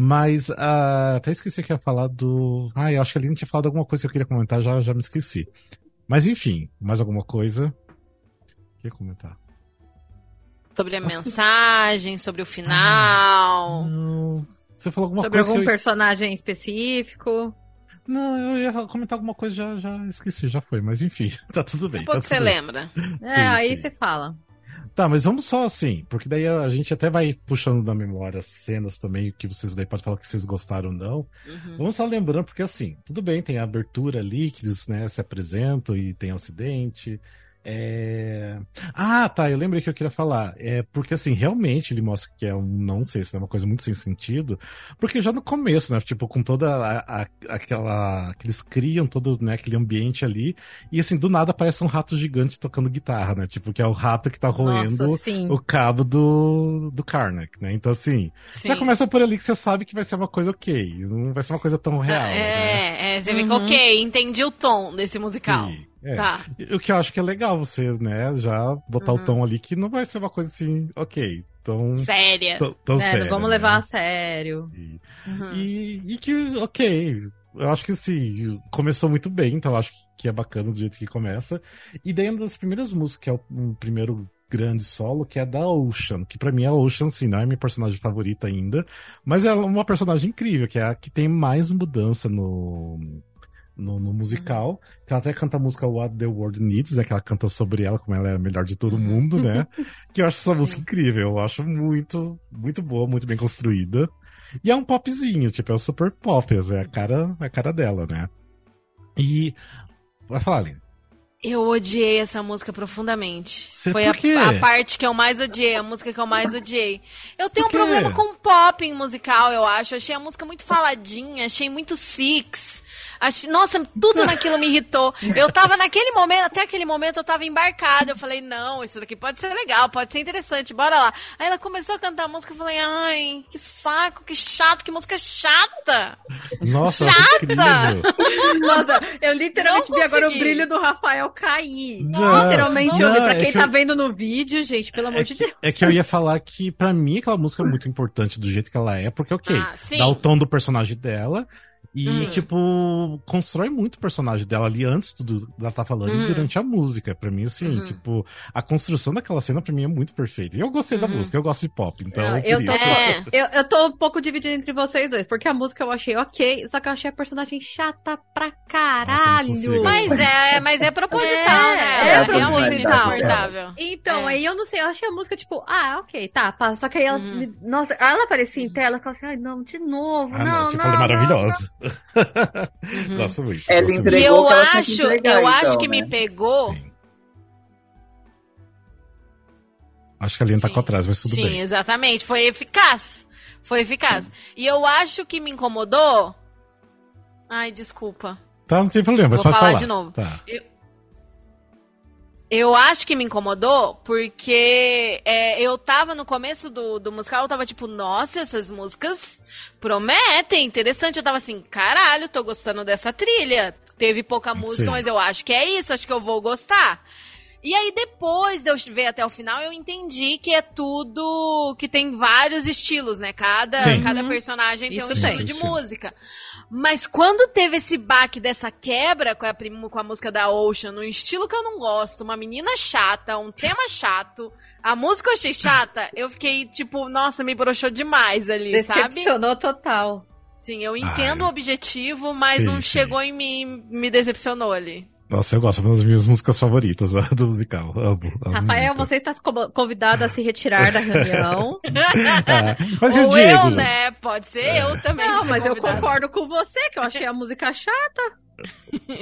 Mas uh, até esqueci que ia falar do. Ah, eu acho que a Aline tinha falado alguma coisa que eu queria comentar, já, já me esqueci. Mas enfim, mais alguma coisa? Queria comentar. Sobre a mensagem, sobre o final. Ah. Você falou alguma sobre coisa. algum que eu... personagem específico. Não, eu ia comentar alguma coisa, já, já esqueci, já foi. Mas enfim, tá tudo bem. Um pouco tá você bem. lembra. É, Sim, aí sim. você fala. Tá, mas vamos só assim, porque daí a gente até vai puxando da memória cenas também, que vocês daí podem falar que vocês gostaram ou não. Uhum. Vamos só lembrando, porque assim, tudo bem, tem a abertura ali, que eles né, se apresentam e tem acidente. É... Ah, tá, eu lembrei que eu queria falar. É porque assim, realmente ele mostra que é um, não sei se é uma coisa muito sem sentido, porque já no começo, né, tipo, com toda a, a- aquela, que eles criam todo, né, aquele ambiente ali, e assim, do nada aparece um rato gigante tocando guitarra, né, tipo, que é o rato que tá roendo Nossa, sim. o cabo do, do Karnak, né, então assim, Sim. já começa por ali que você sabe que vai ser uma coisa ok, não vai ser uma coisa tão real, né? É, é, você fica Uhum. ok, entendi o tom desse musical. Sim, é. Tá. O que eu acho que é legal você, né, já botar Uhum. o tom ali que não vai ser uma coisa assim, ok, tão, Séria. tão, tão É, séria, não vamos né? levar a sério. E, Uhum. e, e que, ok, eu acho que sim, começou muito bem, então eu acho que é bacana do jeito que começa. E daí uma das primeiras músicas, que é o primeiro grande solo, que é da Ocean, que pra mim a Ocean, sim, não é minha personagem favorita ainda, mas é uma personagem incrível, que é a que tem mais mudança no, no, no musical, que ela até canta a música What the World Needs, né, que ela canta sobre ela, como ela é a melhor de todo Uhum. mundo, né, que eu acho essa música incrível, eu acho muito, muito boa, muito bem construída. E é um popzinho, tipo, é o super pop, é a cara, a cara dela, né. E. Vai falar, Aline. Eu odiei essa música profundamente. Cê- Foi por a, quê? a parte que eu mais odiei, a música que eu mais odiei. Eu tenho um problema com pop em musical, eu acho. Achei a música muito faladinha, achei muito six. Achei... Nossa, tudo naquilo me irritou. Eu tava naquele momento, até aquele momento eu tava embarcada. Eu falei, não, isso daqui pode ser legal, pode ser interessante, bora lá. Aí ela começou a cantar a música, eu falei, ai, que saco, que chato, que música chata. Nossa, Chata! incrível. Nossa, eu literalmente vi agora o brilho do Rafael cair. Não, literalmente, não, eu vi. Pra é quem que tá eu- vendo no vídeo, gente, pelo amor É de que, Deus. é que eu ia falar que, pra mim, aquela música é muito importante do jeito que ela é, porque, ok, Ah, dá o tom do personagem dela e, Uhum. tipo, constrói muito o personagem dela ali antes do dela tá falando Uhum. e durante a música. Pra mim, assim, Uhum. tipo, a construção daquela cena pra mim é muito perfeita. E eu gostei da Uhum. música, eu gosto de pop, então. Ah, por eu, tô. É. eu, eu tô um pouco dividida entre vocês dois, porque a música eu achei ok, só que eu achei a personagem chata pra caralho. consigo. Mas é, mas é proposital, É, né? é Ela proposital. realmente é. Então, É. aí eu não sei, eu achei a música, tipo, ah, ok, tá, pá. Só que aí ela, Uhum. me- nossa, ela aparecia em tela, eu falava assim, ai, não, de novo, Ah, não, não, não, tipo, ela é maravilhosa. Uhum. Gosto muito. Ela gosto E entregou- muito. eu acho, entregar, eu acho então, que me né? pegou. Sim. Acho que a Aline tá Sim. com atrás, mas tudo Sim, bem. exatamente. Foi eficaz. Foi eficaz. E eu acho que me incomodou. Ai, desculpa. Tá, não tem problema, mas Vou pode falar falar. de novo. Tá. Eu acho que me incomodou porque é, eu tava no começo do, do musical, eu tava tipo, nossa, essas músicas prometem, interessante. Eu tava assim, caralho, tô gostando dessa trilha. Teve pouca música, Sim. mas eu acho que é isso, acho que eu vou gostar. E aí, depois de eu ver até o final, eu entendi que é tudo. que tem vários estilos, né? Cada, Sim. cada Uhum. personagem tem Isso um tem. estilo de música. Mas quando teve esse baque dessa quebra com a, com a música da Ocean, num estilo que eu não gosto, uma menina chata, um tema chato, a música eu achei chata, eu fiquei tipo, nossa, me broxou demais ali, sabe? Decepcionou total. Sim, eu entendo Ai. o objetivo, mas Sim, não sim. chegou em mim, me decepcionou ali. Nossa, eu gosto, é uma das minhas músicas favoritas do musical. Amo, amo Rafael, muito. você está co- convidado a se retirar da reunião. Ah, mas Ou Diego? eu, né? Pode ser eu também. Não, mas eu concordo com você, que eu achei a música chata.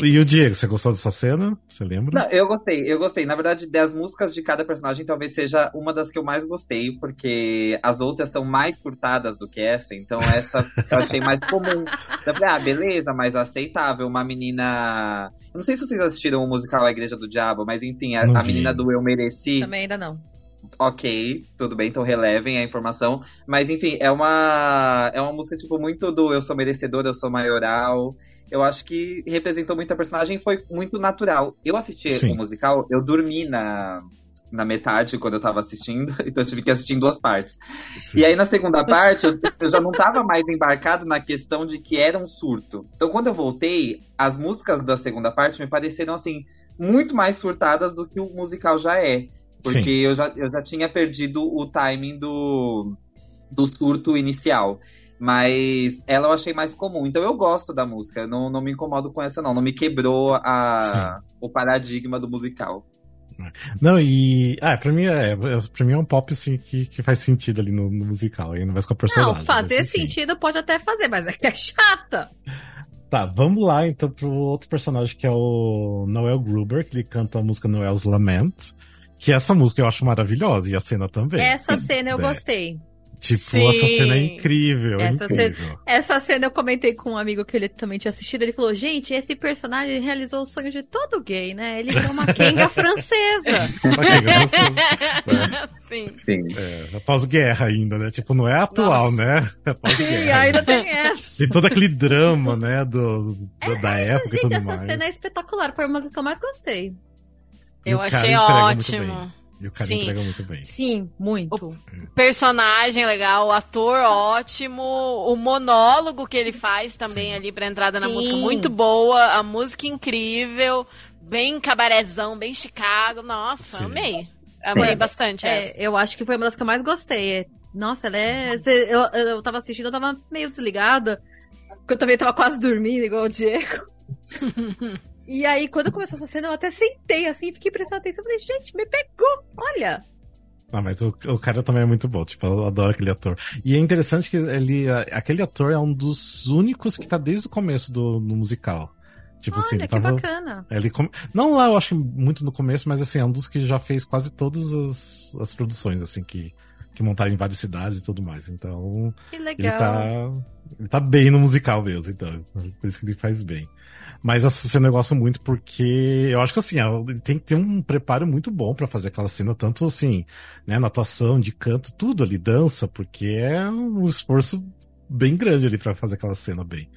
E o Diego, você gostou dessa cena? Você lembra? Não, eu gostei, eu gostei. Na verdade, das músicas de cada personagem talvez seja uma das que eu mais gostei, porque as outras são mais surtadas do que essa, então essa eu achei mais comum. Eu falei, ah, beleza, mais aceitável. Uma menina. Eu não sei se vocês assistiram o musical A Igreja do Diabo, mas enfim, a, a menina do Eu Mereci. Também ainda não. Ok, tudo bem, então relevem a informação. Mas enfim, é uma, é uma música, tipo, muito do eu sou merecedor, eu sou maioral. Eu acho que representou muito a personagem foi muito natural. Eu assisti o musical, eu dormi na, na metade quando eu tava assistindo, então eu tive que assistir em duas partes. Sim. E aí na segunda parte, eu, eu, já não tava mais embarcado na questão de que era um surto. Então quando eu voltei, as músicas da segunda parte me pareceram assim, muito mais surtadas do que o musical já é. Porque eu já, eu já tinha perdido o timing do, do surto inicial. Mas ela eu achei mais comum. Então eu gosto da música. Não, não me incomodo com essa, não. Não me quebrou a, o paradigma do musical. Não, e. Ah, pra mim é, é. Pra mim é um pop, assim, que, que faz sentido ali no, no musical, ainda mais com a personagem. Não, fazer sentido pode até fazer, mas é que é chata. Tá, vamos lá então pro outro personagem que é o Noel Gruber, que ele canta a música Noel's Lament. Que essa música eu acho maravilhosa, e a cena também. Essa cena eu é. gostei. Tipo, Sim. essa cena é incrível. Essa, incrível. Cena, essa cena eu comentei com um amigo que ele também tinha assistido. Ele falou: Gente, esse personagem realizou o sonho de todo gay, né? Ele é uma Kenga francesa. uma Kenga francesa. É. Sim. Sim. É, pós-guerra ainda, né? Tipo, não é atual, Nossa. né? É. Sim, ainda tem essa. E todo aquele drama, né? Do, do é, da época gente, e tudo essa mais. Essa cena é espetacular. Foi uma das que eu mais gostei. Eu achei ótimo. E o cara Sim. entrega muito bem. Sim, muito. O personagem legal, o ator ótimo, o monólogo que ele faz também Sim. ali pra entrada Sim. na música, muito boa, a música incrível, bem cabarezão, bem Chicago. Nossa, Sim. amei. Amei é, bastante é, essa. Eu acho que foi uma das que eu mais gostei. Nossa, ela é. Eu, eu tava assistindo, eu tava meio desligada. Porque eu também tava quase dormindo, igual o Diego. E aí, quando começou essa cena, eu até sentei assim, fiquei prestando atenção. Falei, gente, me pegou, olha. Ah, mas o, o cara também é muito bom, tipo, eu adoro aquele ator. E é interessante que ele, aquele ator é um dos únicos que tá desde o começo do, do musical. Tipo Olha, assim, ele que tava, bacana. Ele, não lá, eu acho muito no começo, mas assim, é um dos que já fez quase todas as, as produções, assim, que, que montaram em várias cidades e tudo mais. Então. Que legal. Ele tá, ele tá bem no musical mesmo, então. Por isso que ele faz bem. Mas essa cena eu gosto muito porque eu acho que assim, ele tem que ter um preparo muito bom para fazer aquela cena, tanto assim, né, na atuação, de canto, tudo ali, dança, porque é um esforço bem grande ali para fazer aquela cena bem.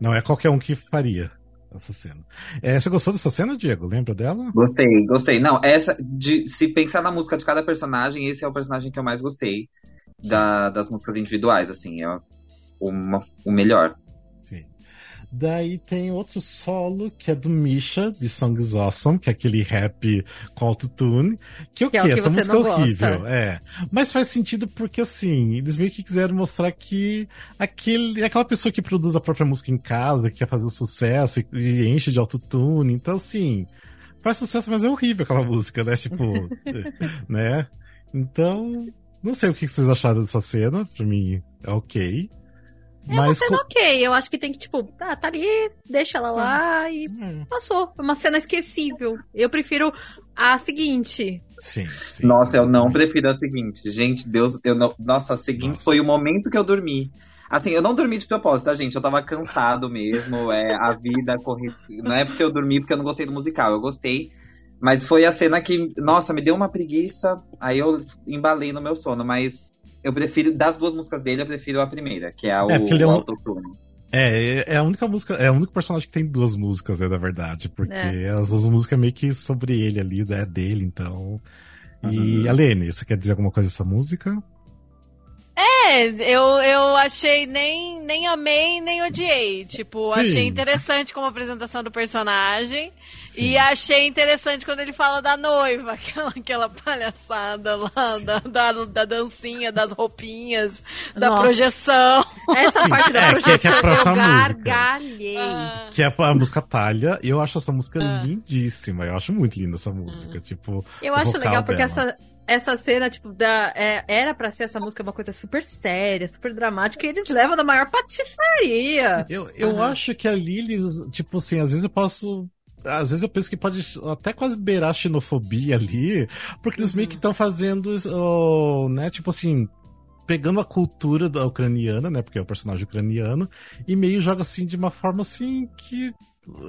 Não é qualquer um que faria essa cena. É, você gostou dessa cena, Diego? Lembra dela? Gostei, gostei. Não, essa, de, se pensar na música de cada personagem, esse é o personagem que eu mais gostei da, das músicas individuais, assim, é uma, o melhor. Daí tem outro solo que é do Misha, de Songs Awesome, que é aquele rap com autotune. Que o que? É Essa música é horrível. É. Mas faz sentido porque, assim, eles meio que quiseram mostrar que aquele, aquela pessoa que produz a própria música em casa, que quer fazer sucesso e, e enche de autotune. Então, assim, faz sucesso, mas é horrível aquela música, né? Tipo, né? Então, não sei o que vocês acharam dessa cena. Pra mim, é ok. É uma cena co... ok. Eu acho que tem que, tipo, ah, tá ali, deixa ela lá e hum. passou. É uma cena esquecível. Eu prefiro a seguinte. Sim, sim. Nossa, eu não prefiro a seguinte. Gente, Deus, eu não. Nossa, a seguinte Nossa. foi o momento que eu dormi. Assim, eu não dormi de propósito, tá, gente? Eu tava cansado mesmo. É, a vida corrida. Não é porque eu dormi porque eu não gostei do musical. Eu gostei. Mas foi a cena que, nossa, me deu uma preguiça. Aí eu embalei no meu sono. Mas eu prefiro, das duas músicas dele, eu prefiro a primeira, que é, a, é, o, ele é um... Autotune. É, é a única música, é o único personagem que tem duas músicas, né, na verdade, porque é. as duas músicas é meio que sobre ele ali, né, dele, então. E, uhum. Alene, você quer dizer alguma coisa dessa música? É, eu, eu achei nem, nem amei, nem odiei. Tipo, Sim. achei interessante como apresentação do personagem. Sim. E achei interessante quando ele fala da noiva, aquela, aquela palhaçada lá, da, da, da, dancinha, das roupinhas, da Nossa. projeção. Essa parte da é, projeção que é, que é eu gargalhei. Ah. Que é a música Talha. Eu acho essa música ah. lindíssima. Eu acho muito linda essa música. Ah. Tipo, eu acho legal porque essa essa cena, tipo, da, é, era para ser essa música uma coisa super séria, super dramática, e eles levam na maior patifaria. Eu, eu uhum. acho que ali eles, tipo assim, às vezes eu posso. Às vezes eu penso que pode até quase beirar a xenofobia ali, porque eles uhum. meio que estão fazendo, oh, né, tipo assim, pegando a cultura da ucraniana, né, porque é o personagem ucraniano, e meio joga assim de uma forma assim que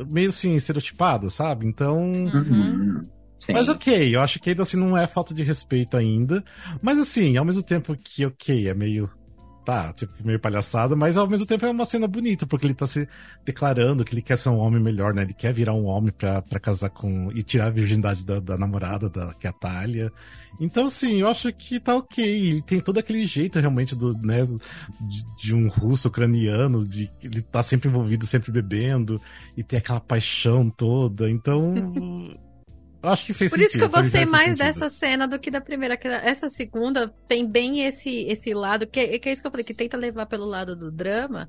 meio assim estereotipada, sabe? Então, uhum Sim. Mas ok, eu acho que ainda assim não é falta de respeito ainda. Mas assim, ao mesmo tempo que ok, é meio. Tá, tipo, meio palhaçada, mas ao mesmo tempo é uma cena bonita, porque ele tá se declarando que ele quer ser um homem melhor, né? Ele quer virar um homem pra, pra casar com. e tirar a virgindade da, da namorada, da, que é a Thalia. Então, assim, eu acho que tá ok. Ele tem todo aquele jeito realmente do, né, de, de um russo ucraniano, de ele tá sempre envolvido, sempre bebendo, e tem aquela paixão toda. Então. acho que fez Por sentido. isso que eu gostei mais sentido. dessa cena do que da primeira. que Essa segunda tem bem esse, esse lado, que, que é isso que eu falei, que tenta levar pelo lado do drama.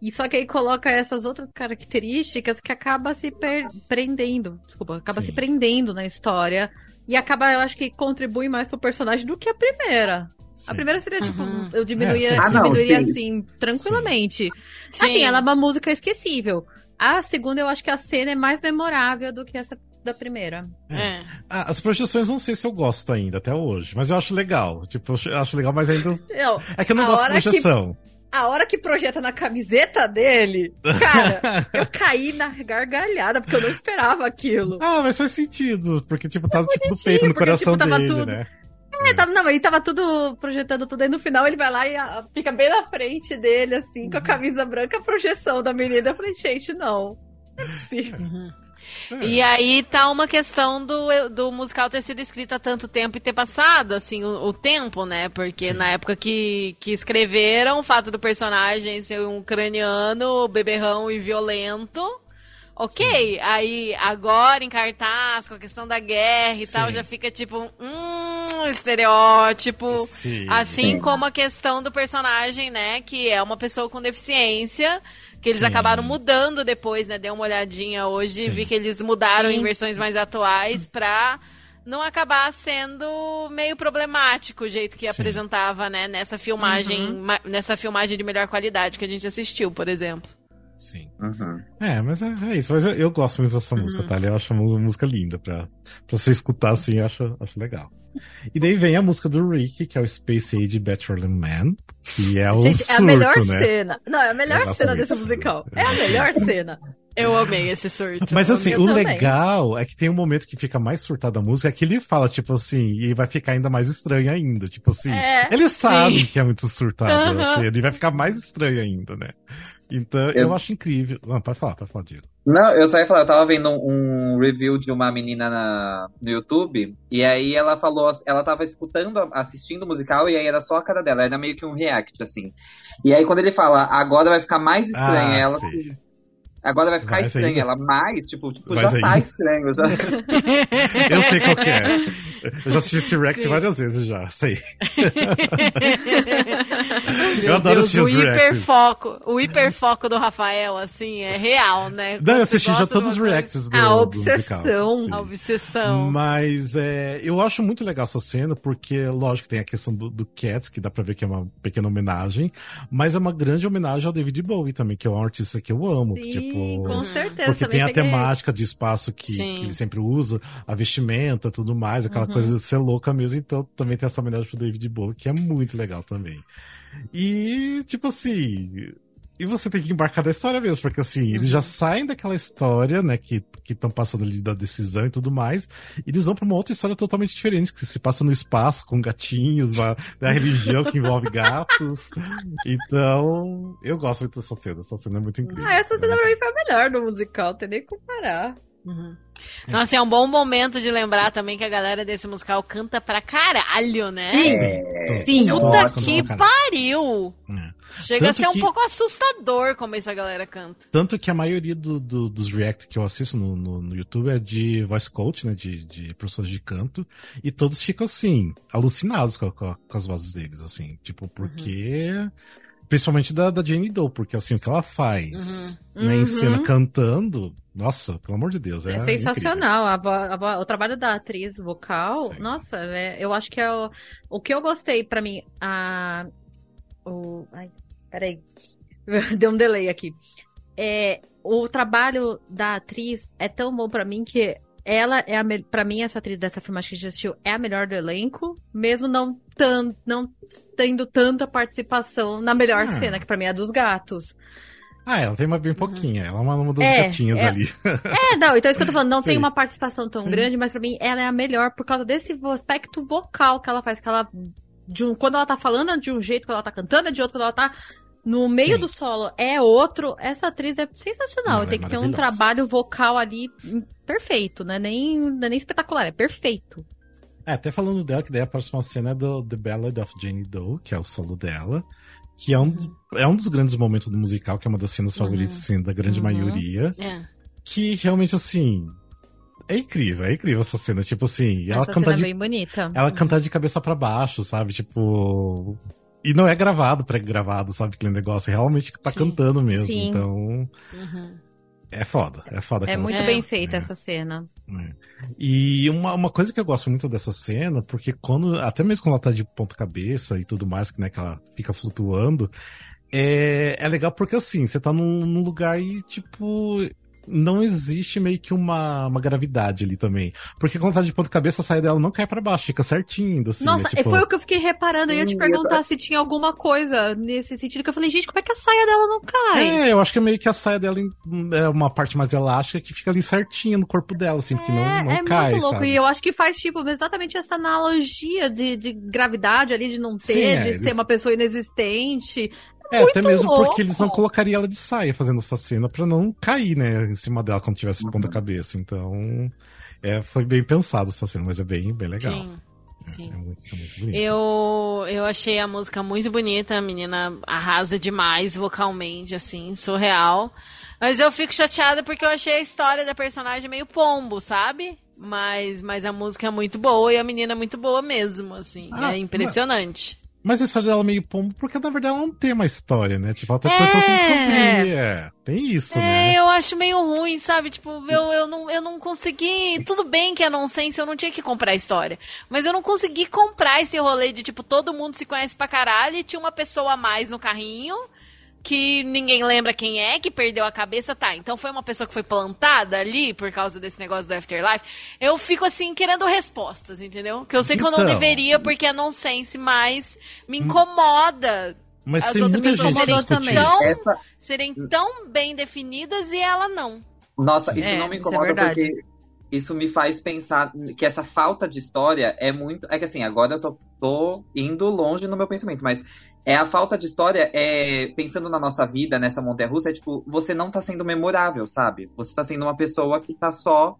E só que aí coloca essas outras características que acaba se per- prendendo. Desculpa, acaba Sim. se prendendo na história. E acaba, eu acho que contribui mais pro personagem do que a primeira. Sim. A primeira seria, tipo, Uhum. eu diminuía, É. Ah, não, diminuiria sim. assim, tranquilamente. Sim. Assim, ela é uma música esquecível. A segunda, eu acho que a cena é mais memorável do que essa da primeira. É. Ah, as projeções não sei se eu gosto ainda, até hoje. Mas eu acho legal. Tipo, eu acho- legal, mas ainda. Eu, É que eu não A gosto de hora que- projeção. a hora que projeta na camiseta dele, cara, eu caí na gargalhada, porque eu não esperava aquilo. Ah, mas faz sentido. Porque, tipo, tá tipo, no peito, no porque, coração tipo, tava dele, tudo- né? É, tava, não, ele tava tudo projetando tudo, aí no final ele vai lá e ah, fica bem na frente dele, assim, com a camisa branca, a projeção da menina. Eu falei, gente, não. Não é possível. É. E aí tá uma questão do, do musical ter sido escrito há tanto tempo e ter passado, assim, o, o tempo, né? Porque Sim. na época que, que escreveram o fato do personagem ser um ucraniano, beberrão e violento. Ok, aí agora em cartaz, com a questão da guerra e Sim. tal, já fica tipo, hum, estereótipo. Sim. Assim Sim. como a questão do personagem, né, que é uma pessoa com deficiência, que eles Sim. acabaram mudando depois, né? Dei uma olhadinha hoje, Sim. vi que eles mudaram Sim. em versões mais atuais pra não acabar sendo meio problemático o jeito que Sim. apresentava, né, nessa filmagem, ma- nessa filmagem de melhor qualidade que a gente assistiu, por exemplo. Sim. Uhum. É, mas é, é isso. Mas eu, eu gosto muito dessa música, tá? Eu acho uma música linda pra, pra você escutar assim, eu acho, acho legal. E daí vem a música do Rick, que é o Space Age Battlefield Man, que é o gente, surto, é a melhor né? cena. Não, é a melhor gosto cena desse musical. É a melhor cena. Eu amei esse surto. Mas assim, Eu o também. legal é que tem um momento que fica mais surtada a música, é que ele fala, tipo assim, e vai ficar ainda mais estranho ainda. Tipo assim, É, ele sabe sim. que é muito surtado, Aham. assim, ele vai ficar mais estranho ainda, né? Então, eu, Eu- acho incrível. Não, pode falar, pode falar, Diego. Não, eu só ia falar, eu tava vendo um, um review de uma menina na- no YouTube, e aí ela falou, ela tava escutando, assistindo o musical, e aí era só a cara dela, era meio que um react, assim. E aí quando ele fala, agora vai ficar mais estranho, Ah, ela. sei. Agora vai ficar Mais estranho, ainda? ela mais, tipo, tipo Mais já ainda? tá estranho. Já... Eu sei qual que é. Eu já assisti esse react Sim. várias vezes já, sei. Meu Eu adoro Deus, assistir o os reacts. hiperfoco, o hiperfoco do Rafael, assim, é real, né? Não, eu assisti já todos os reacts do, A do obsessão. musical. A obsessão. Mas é, eu acho muito legal essa cena, porque, lógico, tem a questão do, do Cats, que dá pra ver que é uma pequena homenagem, mas é uma grande homenagem ao David Bowie também, que é um artista que eu amo. Sim, tipo, com certeza. porque tem a temática de espaço que, Sim. que ele sempre usa, a vestimenta tudo mais, aquela Uhum. coisa de ser louca mesmo, então também tem essa homenagem pro David Bowie, que é muito legal também. E, tipo assim. E você tem que embarcar da história mesmo, porque assim, eles Uhum. já saem daquela história, né, que estão passando ali da decisão e tudo mais, e eles vão pra uma outra história totalmente diferente, que se passa no espaço, com gatinhos, da, da religião que envolve gatos. Então, eu gosto muito dessa cena, essa cena é muito incrível. Ah, essa cena pra mim foi a melhor do musical, tem nem que comparar. Uhum. Nossa, é um bom momento de lembrar também que a galera desse musical canta pra caralho, né? É, Sim. eu Puta gosto. que cara. pariu! É. Chega a Tanto ser um que- pouco assustador como essa galera canta. Tanto que a maioria do- do- dos react que eu assisto no, no, no YouTube é de voice coach, né? De, de professores de canto. E todos ficam assim, alucinados com, a- com a- com as vozes deles, assim. Tipo, porque. Principalmente da, da Jane Doe, porque assim, o que ela faz né, em Uhum. cena cantando, nossa, pelo amor de Deus. É, É, sensacional. A vo- a vo- o trabalho da atriz vocal, Sim. nossa, é- eu acho que é o, o que eu gostei pra mim. A, o, ai, peraí. Deu um delay aqui. É, o trabalho da atriz é tão bom pra mim que ela é a pra mim essa atriz dessa filmagem que a gente assistiu é a melhor do elenco, mesmo não tan, não tendo tanta participação na melhor Ah. cena que pra mim é a dos gatos. Ah, ela tem uma bem pouquinha. Ela é uma, uma das É, gatinhas é. ali. É, não, então é isso que eu tô falando. Não Sei. tem uma participação tão grande, mas pra mim ela é a melhor por causa desse aspecto vocal que ela faz. Que ela. De um, quando ela tá falando de um jeito, quando ela tá cantando é de outro, quando ela tá no meio Sim. do solo é outro. Essa atriz é sensacional. Não, ela tem é que ter um trabalho vocal ali perfeito, né? Nem, não é nem espetacular, é perfeito. É, até falando dela, que daí a próxima cena é do The Ballad of Jane Doe, que é o solo dela. Que é um, dos, é um dos grandes momentos do musical, que é uma das cenas Uhum. favoritas, assim, da grande Uhum. maioria. É. Que realmente, assim. É incrível, é incrível essa cena. Tipo assim, ela Essa cantar cena é de bem bonita. Ela cantar de cabeça pra baixo, sabe? Tipo. E não é gravado, pré-gravado, sabe? Aquele negócio. Realmente tá Sim. cantando mesmo. Sim. Então. Uhum. É foda. É foda É muito É. bem feita É. essa cena. É. E uma, uma coisa que eu gosto muito dessa cena, porque quando, até mesmo quando ela tá de ponta cabeça e tudo mais, que, né, que ela fica flutuando, é, é legal porque assim, você tá num, num lugar e, tipo, não existe meio que uma, uma gravidade ali também. Porque quando tá de ponta cabeça, a saia dela não cai pra baixo, fica certinho assim. Nossa, é, tipo, foi o que eu fiquei reparando. Eu ia te Sim, perguntar se tinha alguma coisa nesse sentido que eu falei, gente, como é que a saia dela não cai? É, eu acho que é meio que a saia dela é uma parte mais elástica que fica ali certinha no corpo dela, assim, porque não, não é cai, muito louco. sabe? E eu acho que faz, tipo, exatamente essa analogia de, de gravidade ali, de não ter, Sim, é, de eles- ser uma pessoa inexistente. É, até mesmo louco. porque eles não colocariam ela de saia fazendo essa cena pra não cair, né, em cima dela quando tivesse ponta cabeça. Então, é, foi bem pensado essa cena, mas é bem, bem legal. Sim. É, Sim. é muito, é muito. Eu, eu achei a música muito bonita, a menina arrasa demais vocalmente, assim, surreal. Mas eu fico chateada porque eu achei a história da personagem meio pombo, sabe? Mas, mas a música é muito boa e a menina é muito boa mesmo, assim. Ah, é impressionante. Mas a história dela é meio pombo, porque na verdade ela não tem uma história, né? Tipo, ela tá É. tentando se descobrir. É. Tem isso, É, né? eu acho meio ruim, sabe? Tipo, eu, eu, não, eu não consegui. Tudo bem que é nonsense, eu não tinha que comprar a história. Mas eu não consegui comprar esse rolê de, tipo, todo mundo se conhece pra caralho e tinha uma pessoa a mais no carrinho. Que ninguém lembra quem é, que perdeu a cabeça, tá. Então foi uma pessoa que foi plantada ali por causa desse negócio do Afterlife. Eu fico assim, querendo respostas, entendeu? Que eu sei que eu não Então. deveria, porque é nonsense, mas me incomoda Mas as outras pessoas serem também. Essa, serem tão bem definidas e ela não. Nossa, isso É, não me isso é incomoda verdade. porque isso me faz pensar que essa falta de história é muito. É que assim, agora eu tô, tô indo longe no meu pensamento, mas é a falta de história, é pensando na nossa vida, nessa montanha russa, é tipo, você não tá sendo memorável, sabe? Você tá sendo uma pessoa que tá só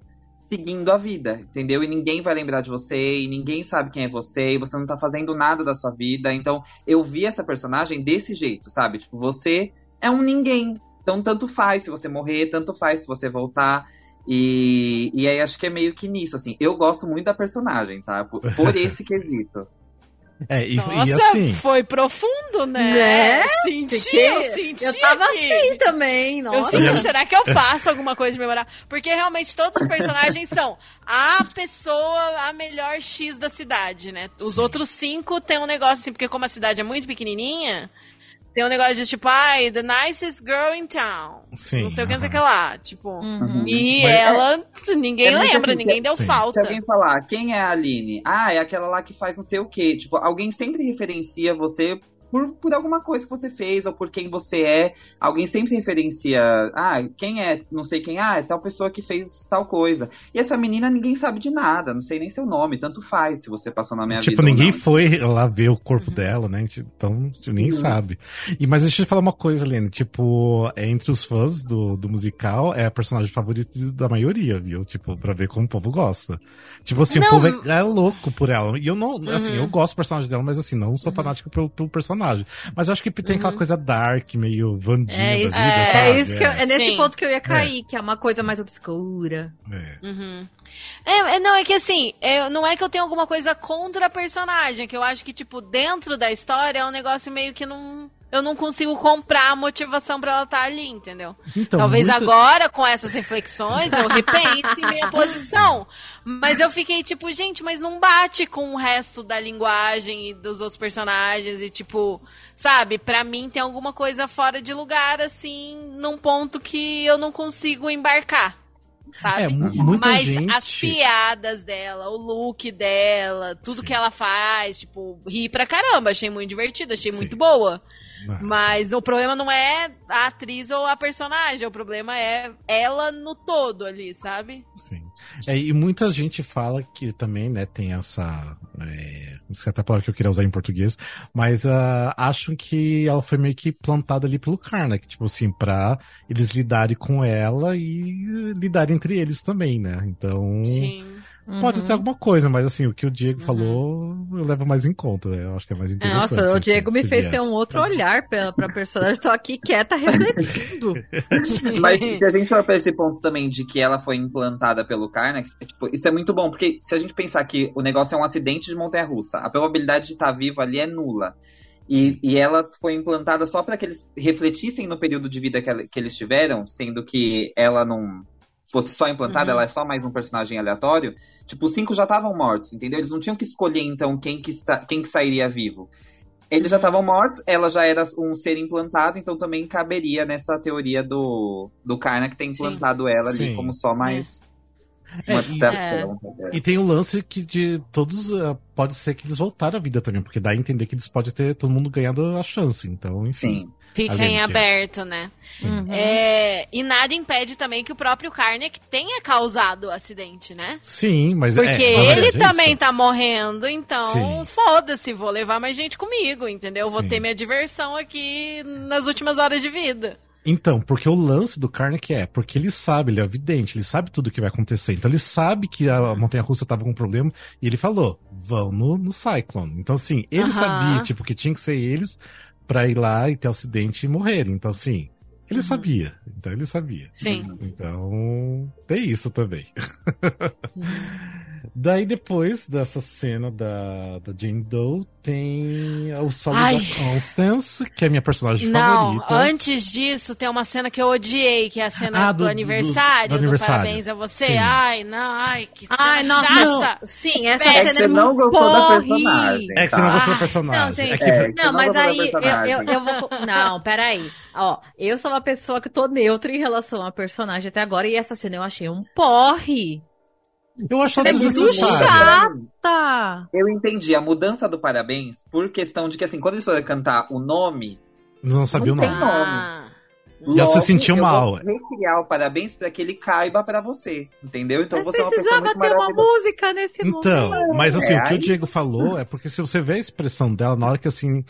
seguindo a vida, entendeu? E ninguém vai lembrar de você, e ninguém sabe quem é você, e você não tá fazendo nada da sua vida. Então, eu vi essa personagem desse jeito, sabe? Tipo, você é um ninguém. Então, tanto faz se você morrer, tanto faz se você voltar. E, e aí acho que é meio que nisso, assim. Eu gosto muito da personagem, tá? Por, por esse quesito. É, e, Nossa, e assim. foi profundo, né? Né? Senti, Fiquei- eu senti. Eu tava aqui. assim também, Eu nossa. senti, será que eu faço alguma coisa de memorar? Porque realmente todos os personagens são a pessoa, a melhor X da cidade, né? Os outros cinco tem um negócio assim, porque como a cidade é muito pequenininha, tem um negócio de tipo, ai, the nicest girl in town. Sim, não sei o que, não sei o que lá. Tipo, Uhum. e Mas- ela, ninguém é muito lembra, assim, ninguém deu sim. Se falta. alguém falar, quem é a Aline? Ah, é aquela lá que faz não sei o quê. Tipo, alguém sempre referencia você por, por alguma coisa que você fez ou por quem você é. Alguém sempre referencia, ah, quem é, não sei quem, ah, é tal pessoa que fez tal coisa. E essa menina ninguém sabe de nada, não sei nem seu nome, tanto faz se você passou na minha Tipo, vida. ou ninguém não. foi lá ver o Uhum. corpo dela, né? Então, tipo, nem Uhum. sabe. E, mas deixa eu te falar uma coisa, Lene. Tipo, é, entre os fãs do, do musical, é a personagem favorita da maioria, viu? Tipo, pra ver como o povo gosta. Tipo assim, Não. o povo é, é louco por ela. E eu não, assim, Uhum. eu gosto do personagem dela, mas assim, não sou fanático pelo, pelo personagem. Mas eu acho que tem aquela coisa dark, meio vandinha É da isso, vida, é, sabe? é isso que eu- é nesse Sim. ponto que eu ia cair, que é uma coisa mais obscura. É. Uhum. É, é, não, é que assim, é, não é que eu tenho alguma coisa contra a personagem, é que eu acho que, tipo, dentro da história é um negócio meio que não. Eu não consigo comprar a motivação pra ela estar ali, entendeu? Então, Talvez agora, com essas reflexões, eu repense minha posição. Mas eu fiquei tipo, gente, mas não bate com o resto da linguagem e dos outros personagens. E tipo, sabe, pra mim tem alguma coisa fora de lugar, assim, num ponto que eu não consigo embarcar. Sabe? É, Mas gente. as piadas dela, o look dela, tudo Sim. que ela faz, tipo, ri pra caramba, achei muito divertido, achei Sim. muito boa. Não. Mas o problema não é a atriz ou a personagem, o problema é ela no todo ali, sabe? Sim. É, e muita gente fala que também, né, tem essa. É, não sei até a palavra que eu queria usar em português, mas uh, acham que ela foi meio que plantada ali pelo Karnak, tipo assim, pra eles lidarem com ela e lidarem entre eles também, né? Então. Sim. Pode Uhum. ter alguma coisa, mas assim, o que o Diego falou, eu levo mais em conta. né? Eu acho que é mais interessante. Nossa, o assim, Diego me fez viés. ter um outro olhar pra, pra personagem. Tô aqui quieta, refletindo. Mas se a gente for pra esse ponto também de que ela foi implantada pelo Karnak, é, tipo, isso é muito bom, porque se a gente pensar que o negócio é um acidente de montanha-russa, a probabilidade de estar vivo ali é nula. E, e ela foi implantada só para que eles refletissem no período de vida que, ela- que eles tiveram, sendo que ela não fosse só implantada, Uhum. ela é só mais um personagem aleatório. Tipo, os cinco já estavam mortos, entendeu? Eles não tinham que escolher, então, quem que, está, quem que sairia vivo. Eles já estavam mortos, ela já era um ser implantado, então também caberia nessa teoria do, do Karnak ter implantado ela ali Sim. como só mais É, uma e- distração. E tem o lance que de todos uh, pode ser que eles voltaram à vida também, porque dá a entender que eles podem ter todo mundo ganhando a chance. Então, enfim. Sim. Fica em de- aberto, né? Uhum. É, e nada impede também que o próprio Karnak tenha causado o acidente, né? Sim, mas Porque é, verdade ele é isso. também tá morrendo, então foda-se, vou levar mais gente comigo, entendeu? Vou Sim. ter minha diversão aqui nas últimas horas de vida. Então, porque o lance do Karnak é, porque ele sabe, ele é evidente, ele sabe tudo o que vai acontecer. Então ele sabe que a Montanha Russa tava com um problema e ele falou: vão no, no Cyclone. Então, assim, ele Aham. sabia, tipo, que tinha que ser eles pra ir lá e ter o acidente e morrerem. Então, assim, ele sabia. Então ele sabia. Sim. Então, tem isso também. Daí depois dessa cena da, da Jane Doe, tem o solo Ai. da Constance, que é a minha personagem Não, favorita. antes disso tem uma cena que eu odiei, que é a cena Ah, do, do- aniversário, do do, aniversário. parabéns a você. Sim. Ai, não, ai, que cena Ai, nossa. chata. Sim, essa É que cena você é não gostou da porre. personagem. É que você não gostou da Ah, personagem. não, gente, É que- É, Não, você não mas aí eu, eu, eu vou. Não, peraí. Ó, eu sou uma pessoa que tô neutra em relação à personagem até agora, e essa cena eu achei um porre. Eu acho ela É muito. Tá. Eu entendi a mudança do parabéns por questão de que, assim, quando eles foram cantar o nome, Eles não sabiam o Não tem nome. nome. Ah, E ela se logo sentiu eu mal. Vou recriar o parabéns pra que ele caiba pra você, entendeu? Então Mas você é uma precisava ter uma música nesse Então, momento. mas assim, É, o que o aí- Diego falou é porque se você vê a expressão dela, na hora que assim,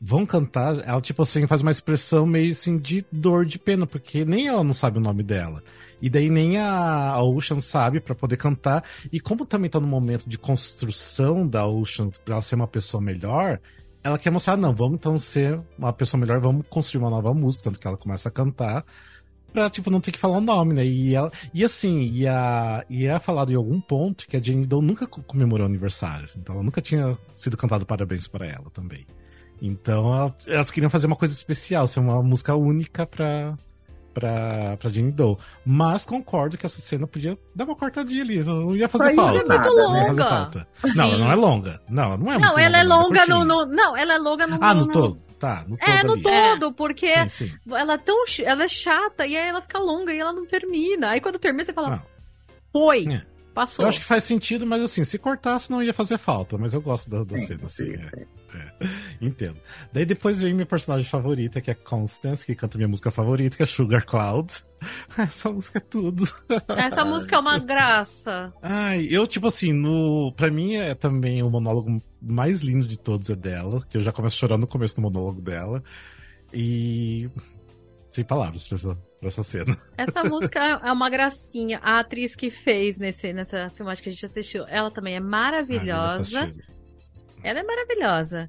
vão cantar, ela tipo assim, faz uma expressão meio assim de dor, de pena, porque nem ela não sabe o nome dela. E daí nem a, a Ocean sabe pra poder cantar. E como também tá no momento de construção da Ocean pra ela ser uma pessoa melhor, ela quer mostrar, não, vamos então ser uma pessoa melhor, vamos construir uma nova música, tanto que ela começa a cantar. Pra, tipo, não ter que falar o nome, né? E, ela, e assim, e, a, e é falado em algum ponto que a Jane Doe nunca co- comemorou aniversário. Então ela nunca tinha sido cantado parabéns pra ela também. Então ela- elas queriam fazer uma coisa especial, ser uma música única pra, pra, pra Jane Doe. Mas concordo que essa cena podia dar uma cortadinha ali, não ia fazer falta. nada, Não né? fazer longa. falta. Não, ela não é longa. Não, ela não é Não, muito ela é longa, longa no, no- Não, ela é longa no. Ah, no todo? Tá, no todo É, no ali. todo, porque Sim, sim. ela é tão. Ela é chata e aí ela fica longa e ela não termina. Aí quando termina, você fala, Não. foi. É. Passou. Eu acho que faz sentido, mas assim, se cortasse não ia fazer falta. Mas eu gosto da, da Sim, cena, assim. sim, é. É. Entendo. Daí depois vem minha personagem favorita, que é Constance, que canta minha música favorita, que é Sugar Cloud. Essa música é tudo. Essa música é uma graça. Ai, eu, tipo assim, no. Pra mim é também o monólogo mais lindo de todos é dela, que eu já começo chorando no começo do monólogo dela. E. Sem palavras pra essa, pra essa cena. Essa música é uma gracinha. A atriz que fez nesse, nessa filmagem que a gente assistiu, ela também é Ai, já maravilhosa. assisti. Ela é maravilhosa.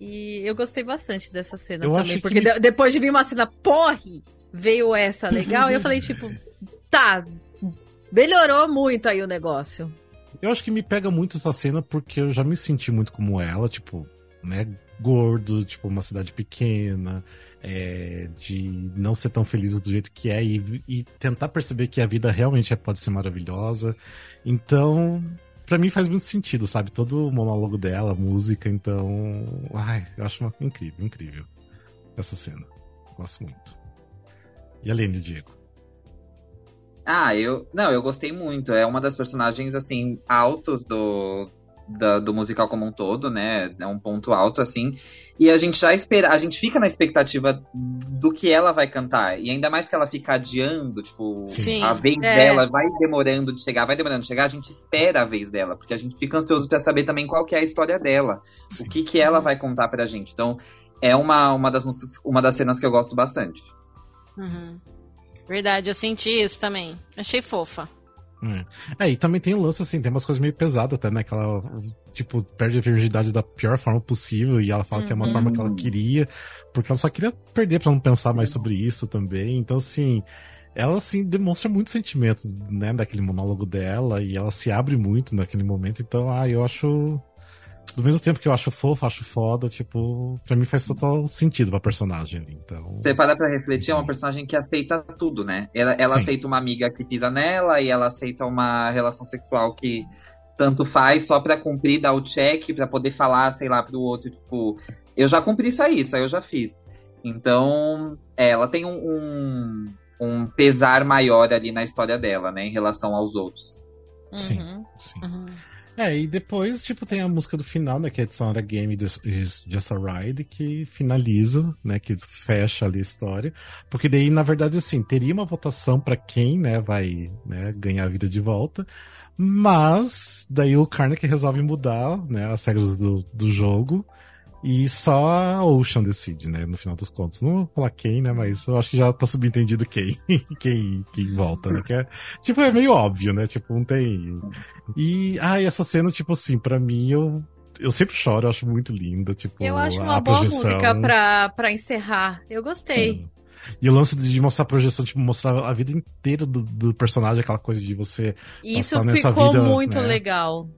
E eu gostei bastante dessa cena Eu também. Porque que- de- depois de vir uma cena porre, veio essa legal. e eu falei, tipo, tá. Melhorou muito aí o negócio. Eu acho que me pega muito essa cena porque eu já me senti muito como ela, tipo, né, gordo, tipo, uma cidade pequena, é, de não ser tão feliz do jeito que é e, e tentar perceber que a vida realmente é- pode ser maravilhosa. Então, pra mim faz muito sentido, sabe? Todo o monólogo dela, música, então. Ai, eu acho uma- incrível, incrível essa cena. Gosto muito. E além do Diego? Ah, eu. Não, eu gostei muito. É uma das personagens, assim, altos do, da, do musical como um todo, né? É um ponto alto, assim. E a gente já espera, a gente fica na expectativa do que ela vai cantar. E ainda mais que ela fica adiando, tipo, Sim. a vez É. dela vai demorando de chegar, vai demorando de chegar, a gente espera a vez dela, porque a gente fica ansioso pra saber também qual que é a história dela, Sim. o que que ela vai contar pra gente. Então, é uma, uma das músicas, uma das cenas que eu gosto bastante. Uhum. Verdade, eu senti isso também. Achei fofa. É. É, e também tem o lance, assim, tem umas coisas meio pesadas até, né? Que ela, tipo, perde a virgindade da pior forma possível e ela fala que é uma Uhum. forma que ela queria, porque ela só queria perder pra não pensar mais sobre isso também. Então, assim, ela, assim, demonstra muitos sentimentos, né, daquele monólogo dela e ela se abre muito naquele momento. Então, ah, eu acho. Do mesmo tempo que eu acho fofo, acho foda, tipo, pra mim faz total sentido pra personagem ali. Então. Você para pra refletir, é uma personagem que aceita tudo, né? Ela, ela Sim. aceita uma amiga que pisa nela e ela aceita uma relação sexual que tanto faz só pra cumprir, dar o check, pra poder falar, sei lá, pro outro, tipo, eu já cumpri isso aí, isso aí eu já fiz. Então, é, ela tem um, um, um pesar maior ali na história dela, né, em relação aos outros. Sim. Uhum. Sim. Uhum. É, e depois, tipo, tem a música do final, né? Que é It's Not a Game, is Just a Ride, que finaliza, né? Que fecha ali a história. Porque daí, na verdade, assim, teria uma votação pra quem, né, vai né, ganhar a vida de volta. Mas, daí o Karnak resolve mudar, né, as regras do, do jogo. E só a Ocean decide, né? No final dos contos. Não vou falar quem, né? Mas eu acho que já tá subentendido quem. quem, quem volta, né? Que é, tipo, é meio óbvio, né? Tipo, não tem. E, ai, essa cena, tipo assim, pra mim, eu. Eu sempre choro, eu acho muito linda, tipo, Eu acho a uma boa projeção. música pra, pra encerrar. Eu gostei. Sim. E o lance de mostrar a projeção, tipo, mostrar a vida inteira do, do personagem, aquela coisa de você. Isso Passar nessa ficou vida, muito né? legal.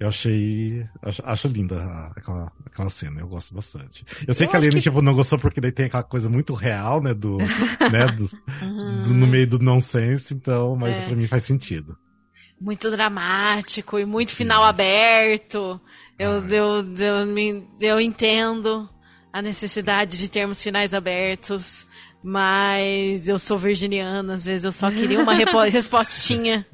Eu achei. Acho, acho linda a- aquela, aquela cena, eu gosto bastante. Eu sei Eu que a Lene, que- tipo, não gostou porque daí tem aquela coisa muito real, né? Do. né, do, Uhum. do- no meio do nonsense, então, mas É. pra mim faz sentido. Muito dramático e muito Sim. final aberto. Eu, Ah. eu, eu, me- eu entendo a necessidade de termos finais abertos, mas eu sou virginiana, às vezes eu só queria uma respostinha,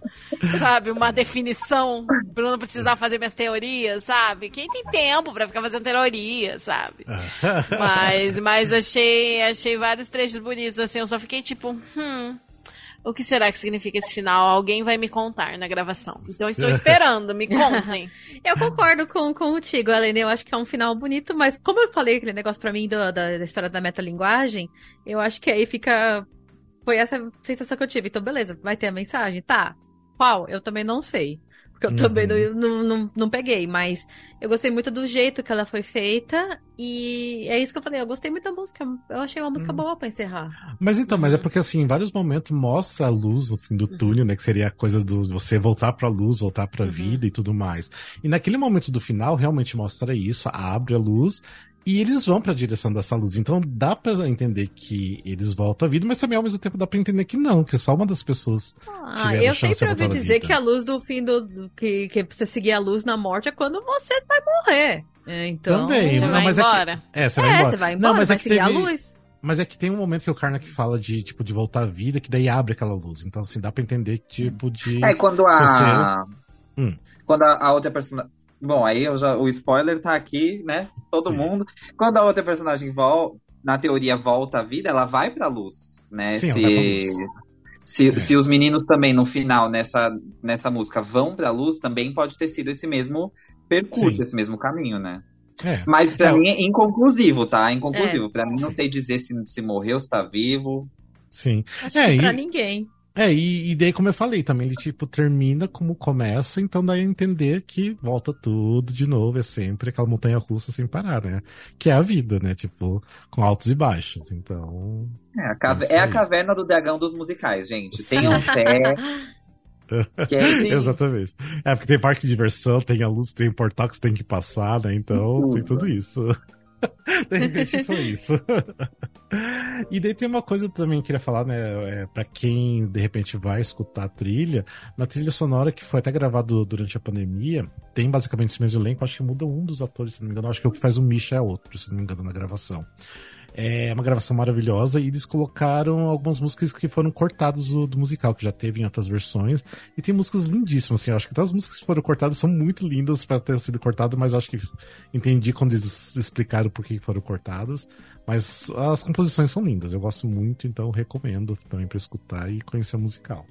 sabe? Uma definição pra eu não precisar fazer minhas teorias, sabe? Quem tem tempo pra ficar fazendo teoria, sabe? Mas, mas achei, achei vários trechos bonitos, assim, eu só fiquei tipo, hum, o que será que significa esse final? Alguém vai me contar na gravação. Então estou esperando, me contem. Eu concordo com, contigo, Helena. Eu acho que é um final bonito, mas como eu falei aquele negócio pra mim do- da, da história da metalinguagem, eu acho que aí fica. Foi essa sensação que eu tive. Então, beleza, vai ter a mensagem? Tá. Qual? Eu também não sei. Porque eu Uhum. também não, não, não, peguei, mas eu gostei muito do jeito que ela foi feita. E é isso que eu falei, eu gostei muito da música. Eu achei uma música Hum. boa pra encerrar. Mas então, mas é Uhum. porque assim, em vários momentos mostra a luz no fim do túnel, né? Que seria a coisa do você voltar pra luz, voltar pra Uhum. vida e tudo mais. E naquele momento do final, realmente mostra isso, abre a luz e eles vão pra direção dessa luz. Então dá pra entender que eles voltam à vida, mas também ao mesmo tempo dá pra entender que não, que só uma das pessoas. Ah, eu chance sempre ouvi dizer que a luz do fim do. que, que você seguir a luz na morte é quando você vai morrer. É, Então. Também, Você não, vai mas é que- embora? É, você É, vai embora. você vai embora, não, mas vai é que seguir a teve- luz. Mas é que tem um momento que o Karnak fala de, tipo, de voltar à vida, que daí abre aquela luz. Então, assim, dá pra entender, tipo, de. É, quando a. Se Hum. Quando a, a outra personagem. Bom, aí eu já, o spoiler tá aqui, né? Todo Sim. mundo. Quando a outra personagem volta, na teoria volta à vida, ela vai pra luz, né? Sim, ela se, vai pra luz. Se, É. se os meninos também, no final, nessa, nessa música, vão pra luz, também pode ter sido esse mesmo percurso, Sim. esse mesmo caminho, né? É. Mas pra É, mim é inconclusivo, tá? É. Inconclusivo. Pra mim não sei dizer se, se morreu, se tá vivo. Sim. Acho É, que pra e- ninguém. É, e, e daí, como eu falei, também ele, tipo, termina como começa, então dá a entender que volta tudo de novo, é sempre aquela montanha russa sem parar, né? Que é a vida, né? Tipo, com altos e baixos. Então. É a, cave- Isso é a caverna do dragão dos musicais, gente. Tenham fé. que é. Exatamente. É, porque tem parque de diversão, tem a luz, tem o portal que você tem que passar, né? Então tem tudo isso. De repente foi isso. e daí tem uma coisa também que eu queria falar, né? É, pra quem de repente vai escutar a trilha, na trilha sonora que foi até gravado durante a pandemia, tem basicamente esse mesmo elenco, acho que muda um dos atores, se não me engano. Acho que o que faz o Misha é outro, se não me engano, na gravação. É uma gravação maravilhosa e eles colocaram algumas músicas que foram cortadas do, do musical, que já teve em outras versões. E tem músicas lindíssimas, assim. Eu acho que todas as músicas que foram cortadas são muito lindas para ter sido cortadas, mas eu acho que entendi quando eles explicaram por que foram cortadas. Mas as composições são lindas, eu gosto muito, então recomendo também para escutar e conhecer o musical.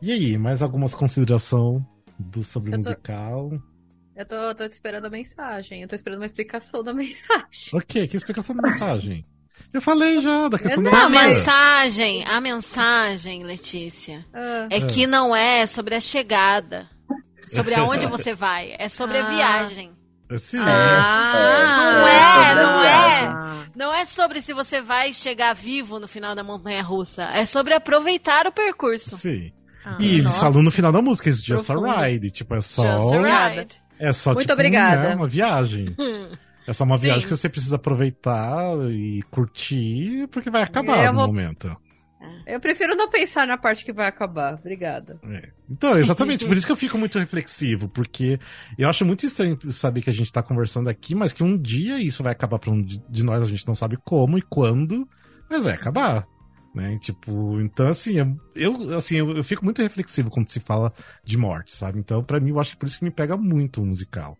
E aí, mais algumas considerações do, sobre o tô... musical? Eu tô, tô esperando a mensagem. Eu tô esperando uma explicação da mensagem. Ok, que explicação da mensagem? Eu falei já da questão não, da A mensagem, a mensagem, Letícia, ah. é que não é sobre a chegada, sobre aonde você vai, é sobre ah. a viagem. Sim. Ah, não é, não é. Não é sobre se você vai chegar vivo no final da montanha russa. É sobre aproveitar o percurso. Sim. Ah, e eles falam no final da música, it's just Profundo. a ride. Tipo, é só. Just a ride. É só Muito tipo, obrigada. Né, uma viagem. É só uma Sim. viagem que você precisa aproveitar e curtir, porque vai acabar é, no vou... momento. Eu prefiro não pensar na parte que vai acabar. Obrigada. É. Então, exatamente. por isso que eu fico muito reflexivo, porque eu acho muito estranho saber que a gente tá conversando aqui, mas que um dia isso vai acabar pra um de nós, a gente não sabe como e quando, mas vai acabar. Né? Tipo, então assim, eu, assim, eu, eu fico muito reflexivo quando se fala de morte, sabe? Então, para mim, eu acho que por isso que me pega muito o musical.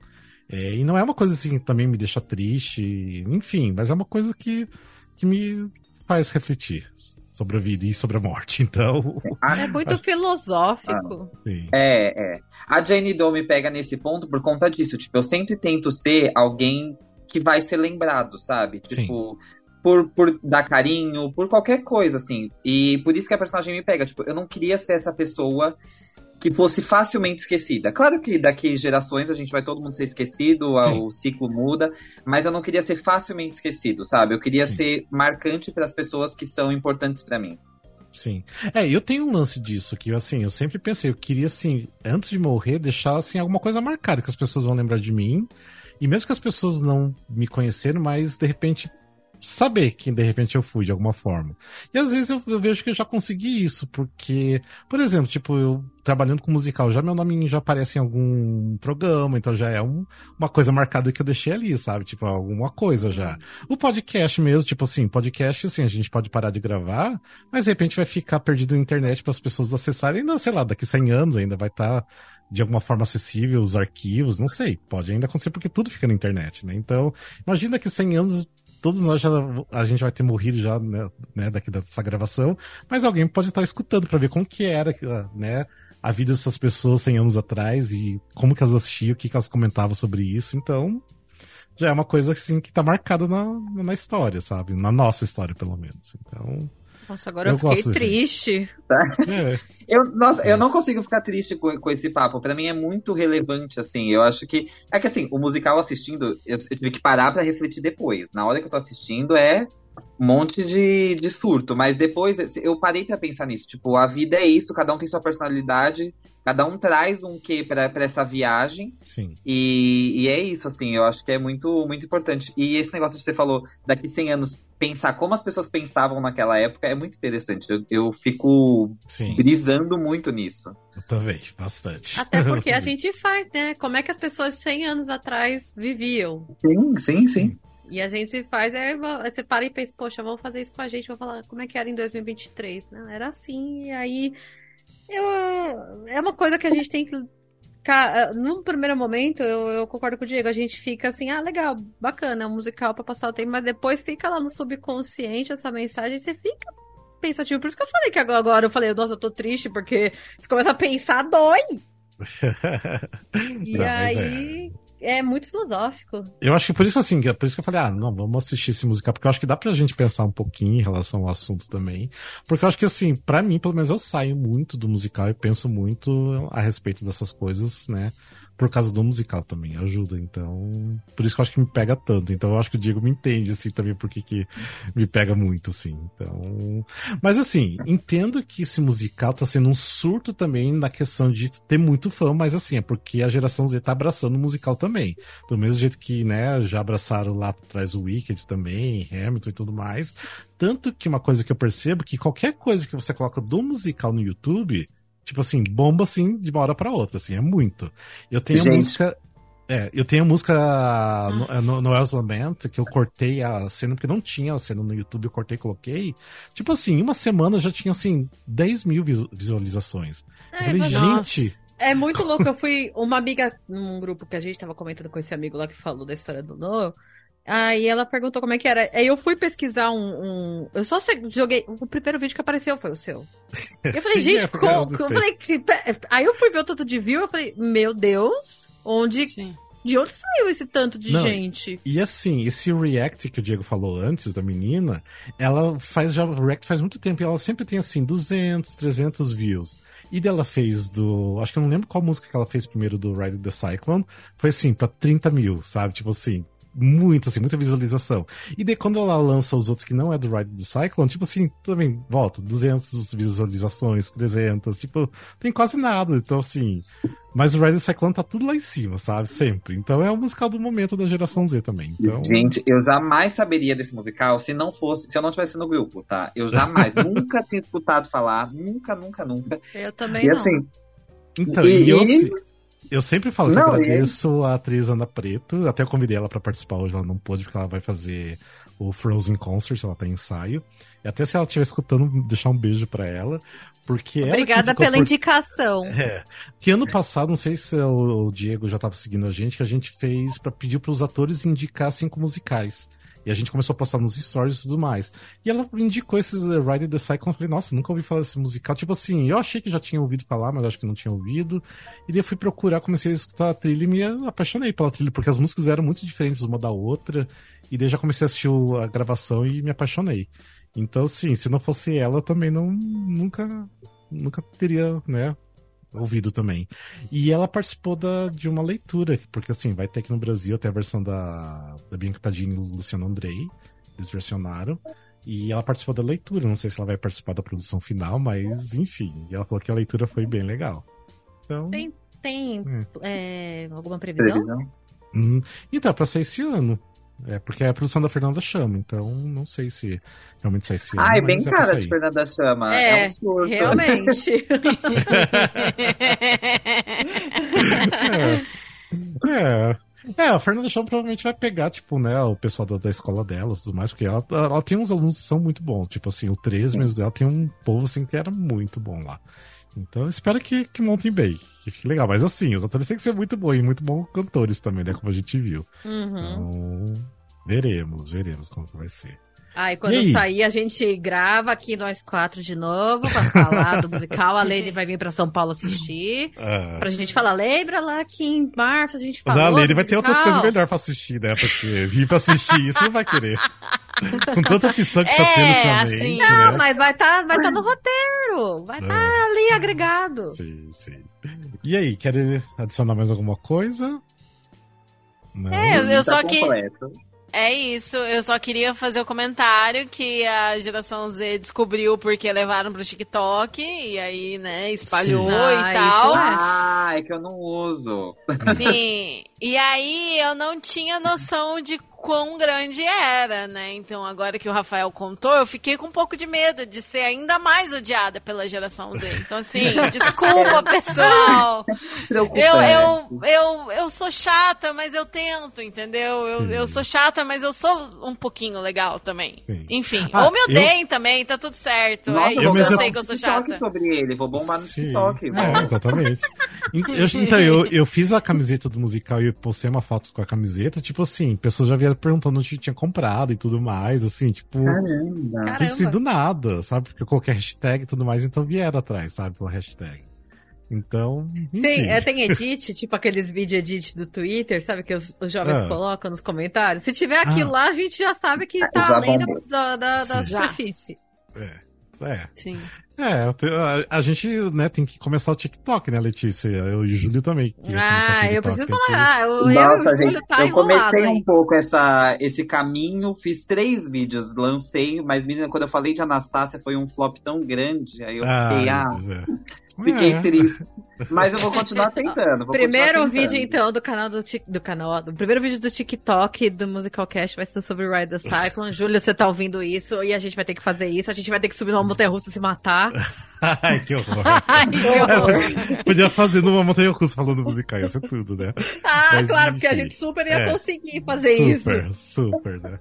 É, e não é uma coisa assim que também me deixa triste, enfim, mas é uma coisa que, que me faz refletir sobre a vida e sobre a morte. Então. É muito acho... filosófico. Ah, é, é. A Jane Doe me pega nesse ponto por conta disso. Tipo, eu sempre tento ser alguém que vai ser lembrado, sabe? Tipo, Sim por, por dar carinho, por qualquer coisa, assim. E por isso que a personagem me pega. Tipo, eu não queria ser essa pessoa que fosse facilmente esquecida. Claro que daqui gerações a gente vai todo mundo ser esquecido, Sim. o ciclo muda, mas eu não queria ser facilmente esquecido, sabe? Eu queria Sim. ser marcante para as pessoas que são importantes para mim. Sim. É, eu tenho um lance disso, que assim, eu sempre pensei, eu queria assim, antes de morrer, deixar assim alguma coisa marcada que as pessoas vão lembrar de mim. E mesmo que as pessoas não me conheceram, mas de repente saber que de repente eu fui de alguma forma. E às vezes eu, eu, vejo que eu já consegui isso, porque, por exemplo, tipo, eu trabalhando com musical, já meu nome já aparece em algum programa, então já é um, uma coisa marcada que eu deixei ali, sabe? Tipo, alguma coisa já. O podcast mesmo, tipo assim, podcast, assim, a gente pode parar de gravar, mas de repente vai ficar perdido na internet para as pessoas acessarem, ainda, sei lá, daqui 100 anos ainda vai estar tá de alguma forma acessível os arquivos, não sei, pode ainda acontecer porque tudo fica na internet, né? Então, imagina que 100 anos todos nós já a gente vai ter morrido já, né, né daqui dessa gravação, mas alguém pode estar escutando para ver como que era, né, a vida dessas pessoas 100 anos atrás e como que elas assistiam, o que, que elas comentavam sobre isso. Então, já é uma coisa assim que tá marcada na, na história, sabe? Na nossa história, pelo menos. Então, nossa, agora eu, eu fiquei triste. É. Eu, nossa, eu não consigo ficar triste com, com esse papo. Para mim é muito relevante, assim. Eu acho que. É que assim, o musical assistindo, eu, eu tive que parar para refletir depois. Na hora que eu tô assistindo é um monte de, de surto. Mas depois eu parei para pensar nisso. Tipo, a vida é isso, cada um tem sua personalidade, cada um traz um quê para essa viagem. Sim. E, e é isso, assim, eu acho que é muito, muito importante. E esse negócio que você falou, daqui 100 anos, pensar como as pessoas pensavam naquela época é muito interessante. Eu, eu fico Sim. brisando muito nisso. Eu também, bastante. Até porque a gente faz, né? Como é que as pessoas 100 anos atrás viviam? Sim, sim, sim. E a gente faz, é, você para e pensa, poxa, vamos fazer isso com a gente, vou falar como é que era em 2023, né? Era assim, e aí eu, é uma coisa que a gente tem que. Num primeiro momento, eu, eu, concordo com o Diego, a gente fica assim, ah, legal, bacana, é um musical pra passar o tempo, mas depois fica lá no subconsciente essa mensagem e você fica pensativo. Por isso que eu falei que agora eu falei, nossa, eu tô triste, porque você começa a pensar, dói. e Não, aí. É é muito filosófico. Eu acho que por isso assim, por isso que eu falei, ah, não, vamos assistir esse musical, porque eu acho que dá pra gente pensar um pouquinho em relação ao assunto também. Porque eu acho que assim, para mim, pelo menos eu saio muito do musical e penso muito a respeito dessas coisas, né? Por causa do musical também, ajuda. Então, por isso que eu acho que me pega tanto. Então, eu acho que o Diego me entende, assim, também, porque que me pega muito, assim. Então. Mas, assim, entendo que esse musical tá sendo um surto também na questão de ter muito fã, mas, assim, é porque a geração Z tá abraçando o musical também. Do mesmo jeito que, né, já abraçaram lá atrás o Wicked também, Hamilton e tudo mais. Tanto que uma coisa que eu percebo que qualquer coisa que você coloca do musical no YouTube, tipo assim, bomba assim de uma hora para outra, assim, é muito. Eu tenho Gente. a música É, eu tenho a música no, no, Noel's Lament, que eu cortei a cena, porque não tinha a cena no YouTube, eu cortei e coloquei. Tipo assim, em uma semana já tinha, assim, 10 mil visualizações. É, eu falei, gente... É muito louco, eu fui uma amiga num grupo que a gente tava comentando com esse amigo lá que falou da história do Noel. Aí ela perguntou como é que era. Aí eu fui pesquisar um. um... Eu só joguei. O primeiro vídeo que apareceu foi o seu. Eu falei, Sim, gente, é como. Eu falei, aí eu fui ver o tanto de view, eu falei, meu Deus, onde. Sim. De onde saiu esse tanto de Não, gente? E assim, esse react que o Diego falou antes da menina, ela faz já react faz muito tempo e ela sempre tem assim 200, 300 views. E dela fez do, acho que eu não lembro qual música que ela fez primeiro do Ride the Cyclone, foi assim para 30 mil, sabe? Tipo assim, muito, assim, muita visualização. E daí quando ela lança os outros que não é do Ride the Cyclone, tipo assim, também volta, 200 visualizações, 300, tipo, tem quase nada. Então, assim, mas o Ride the Cyclone tá tudo lá em cima, sabe? Sempre. Então é o musical do momento da geração Z também. Então... Gente, eu jamais saberia desse musical se não fosse, se eu não tivesse no grupo, tá? Eu jamais, nunca tinha escutado falar, nunca, nunca, nunca. Eu também e, não. assim, então, e, e eu, eu sempre falo que agradeço a atriz Ana Preto. Até convidei ela para participar hoje, ela não pôde, porque ela vai fazer o Frozen Concert, ela tá em ensaio. E até se ela estiver escutando, deixar um beijo para ela. Porque Obrigada pela por... indicação. É. Que ano passado, não sei se o Diego já estava seguindo a gente, que a gente fez para pedir para os atores indicar cinco musicais. E a gente começou a postar nos stories e tudo mais. E ela indicou esses uh, Ride the Cyclone. Eu falei, nossa, nunca ouvi falar desse musical. Tipo assim, eu achei que já tinha ouvido falar, mas acho que não tinha ouvido. E daí eu fui procurar, comecei a escutar a trilha e me apaixonei pela trilha, porque as músicas eram muito diferentes uma da outra. E daí já comecei a assistir a gravação e me apaixonei. Então, sim, se não fosse ela, também não nunca nunca teria, né, ouvido também. E ela participou da, de uma leitura, porque assim, vai ter aqui no Brasil até a versão da, da Bianca Tadini e Luciano Andrei, eles versionaram. E ela participou da leitura, não sei se ela vai participar da produção final, mas enfim. E ela falou que a leitura foi bem legal. Então, tem tem é. É, alguma previsão? previsão? Hum, então, pra ser esse ano. É, porque é a produção da Fernanda Chama, então não sei se realmente sai esse ano. Ah, é bem cara de Fernanda Chama. É, é um surto. realmente. é. é. É, a Fernanda Chama provavelmente vai pegar, tipo, né, o pessoal da, da escola dela e tudo mais, porque ela, ela tem uns alunos que são muito bons. Tipo assim, o 13 mesmo dela tem um povo assim que era muito bom lá. Então espero que, que montem bem, que fique legal. Mas assim, os atores têm que ser muito bons e muito bons cantores também, né? Como a gente viu. Uhum. Então, veremos, veremos como que vai ser. Ah, e quando e sair, a gente grava aqui nós quatro de novo pra falar do musical. A Lene vai vir pra São Paulo assistir. Ah. Pra gente falar, lembra lá que em março a gente falou. a Lene vai ter outras coisas melhores pra assistir, né? Porque vir pra assistir isso não vai querer. Com tanta opção que tá é, tendo ultimamente. Assim, não, né? mas vai estar tá, vai tá no roteiro. Vai estar tá ah. ali agregado. Sim, sim. E aí, quer adicionar mais alguma coisa? Não. É, eu, eu tá só que. É isso, eu só queria fazer o comentário que a geração Z descobriu porque levaram pro TikTok e aí, né, espalhou Sim. e ah, tal. Ah, é que eu não uso. Sim. E aí eu não tinha noção de quão grande era, né? Então, agora que o Rafael contou, eu fiquei com um pouco de medo de ser ainda mais odiada pela geração Z. Então, assim, desculpa, pessoal. Eu, eu, eu, eu sou chata, mas eu tento, entendeu? Eu, eu sou chata, mas eu sou um pouquinho legal também. Sim. Enfim, ah, ou me odeiem eu... também, tá tudo certo. Nossa, é isso, eu, eu sei que eu sou chata. sobre ele, vou bombar no TikTok. É, exatamente. então, eu, eu fiz a camiseta do musical e postei uma foto com a camiseta, tipo assim, pessoas já vieram perguntando onde tinha comprado e tudo mais, assim, tipo. Caramba. Tem sido nada, sabe? Porque eu coloquei hashtag e tudo mais, então vieram atrás, sabe? Pela hashtag. Então. Enfim. Tem, é, tem edit, tipo aqueles vídeo edit do Twitter, sabe? Que os, os jovens ah. colocam nos comentários. Se tiver aquilo ah. lá, a gente já sabe que tá já além da, da, da superfície. É. É. Sim. É, a, a, gente né, tem que começar o TikTok, né, Letícia? Eu e o Júlio também. Ah, eu preciso falar. Ah, eu, Nossa, eu, o Júlio tá eu comecei um pouco essa, esse caminho, fiz três vídeos, lancei, mas menina, quando eu falei de Anastácia foi um flop tão grande, aí eu ah, fiquei, ah, fiquei é. triste. Mas eu vou continuar tentando. Vou primeiro continuar vídeo, então, do canal do, do canal. Do primeiro vídeo do TikTok do Musical Cast vai ser sobre Ride the Cyclone. Júlio, você tá ouvindo isso e a gente vai ter que fazer isso. A gente vai ter que subir numa montanha russa e se matar. yeah Ai, que horror. Ai, que horror. É, podia fazer numa montanha russa falando musical, ia ser tudo, né? Ah, Mas, claro, porque a enfim. gente super ia É. conseguir fazer isso. Super, super, né?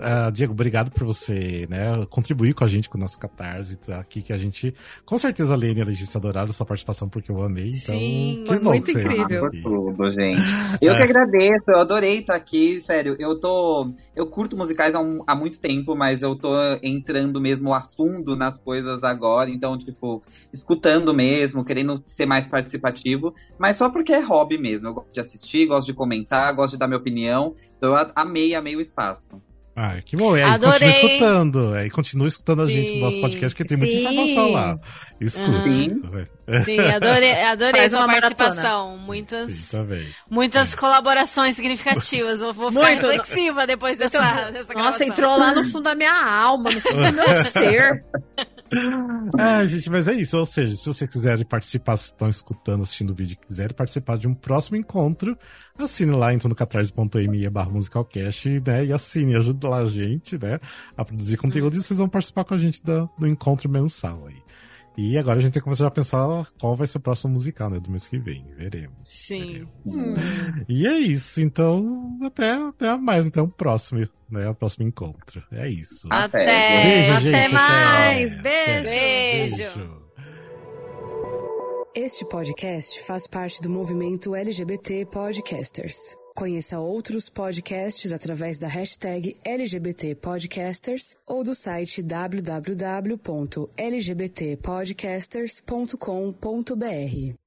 Ah, Diego, obrigado por você, né, contribuir com a gente, com o nosso Catarse, tá aqui, que a gente, com certeza a Lene e a Letícia adoraram sua participação, porque eu amei, então, Sim, que foi bom muito que incrível. Por tudo, gente. Eu É. que agradeço, eu adorei estar aqui, sério. Eu tô. Eu curto musicais há, um- há muito tempo, mas eu tô entrando mesmo a fundo nas coisas agora. Então, tipo, escutando mesmo, querendo ser mais participativo. Mas só porque é hobby mesmo. Eu gosto de assistir, gosto de comentar, gosto de dar minha opinião. Então, eu amei, amei o espaço. Ah, que bom, e aí, Adorei. continua escutando, aí continua escutando a gente Sim. no nosso podcast, porque tem muita Sim. informação lá. Escuta. Sim. Sim, adorei, adorei Faz uma maratona. participação. Muitas, Sim, tá muitas colaborações significativas. Vou, vou ficar Muito. reflexiva depois dessa, Então, dessa Nossa, entrou lá no fundo da minha alma, no fundo do meu ser. Ah, gente, mas é isso. Ou seja, se vocês quiserem participar, se estão escutando, assistindo o vídeo e quiserem participar de um próximo encontro, assine lá, então no catarse.me barra musicalcast, né? E assine, ajuda lá a gente, né? A produzir conteúdo e vocês vão participar com a gente do encontro mensal aí. E agora a gente tem que começar a pensar qual vai ser o próximo musical, né? Do mês que vem. Veremos. Sim. E é isso. Então, até, até mais, até o próximo, né? O próximo encontro. É isso. Até. Beijo, Até gente. mais. Até. Beijo. Beijo. Este podcast faz parte do movimento LGBT Podcasters. Conheça outros podcasts através da hashtag LGBT Podcasters ou do site www.lgbtpodcasters.com.br.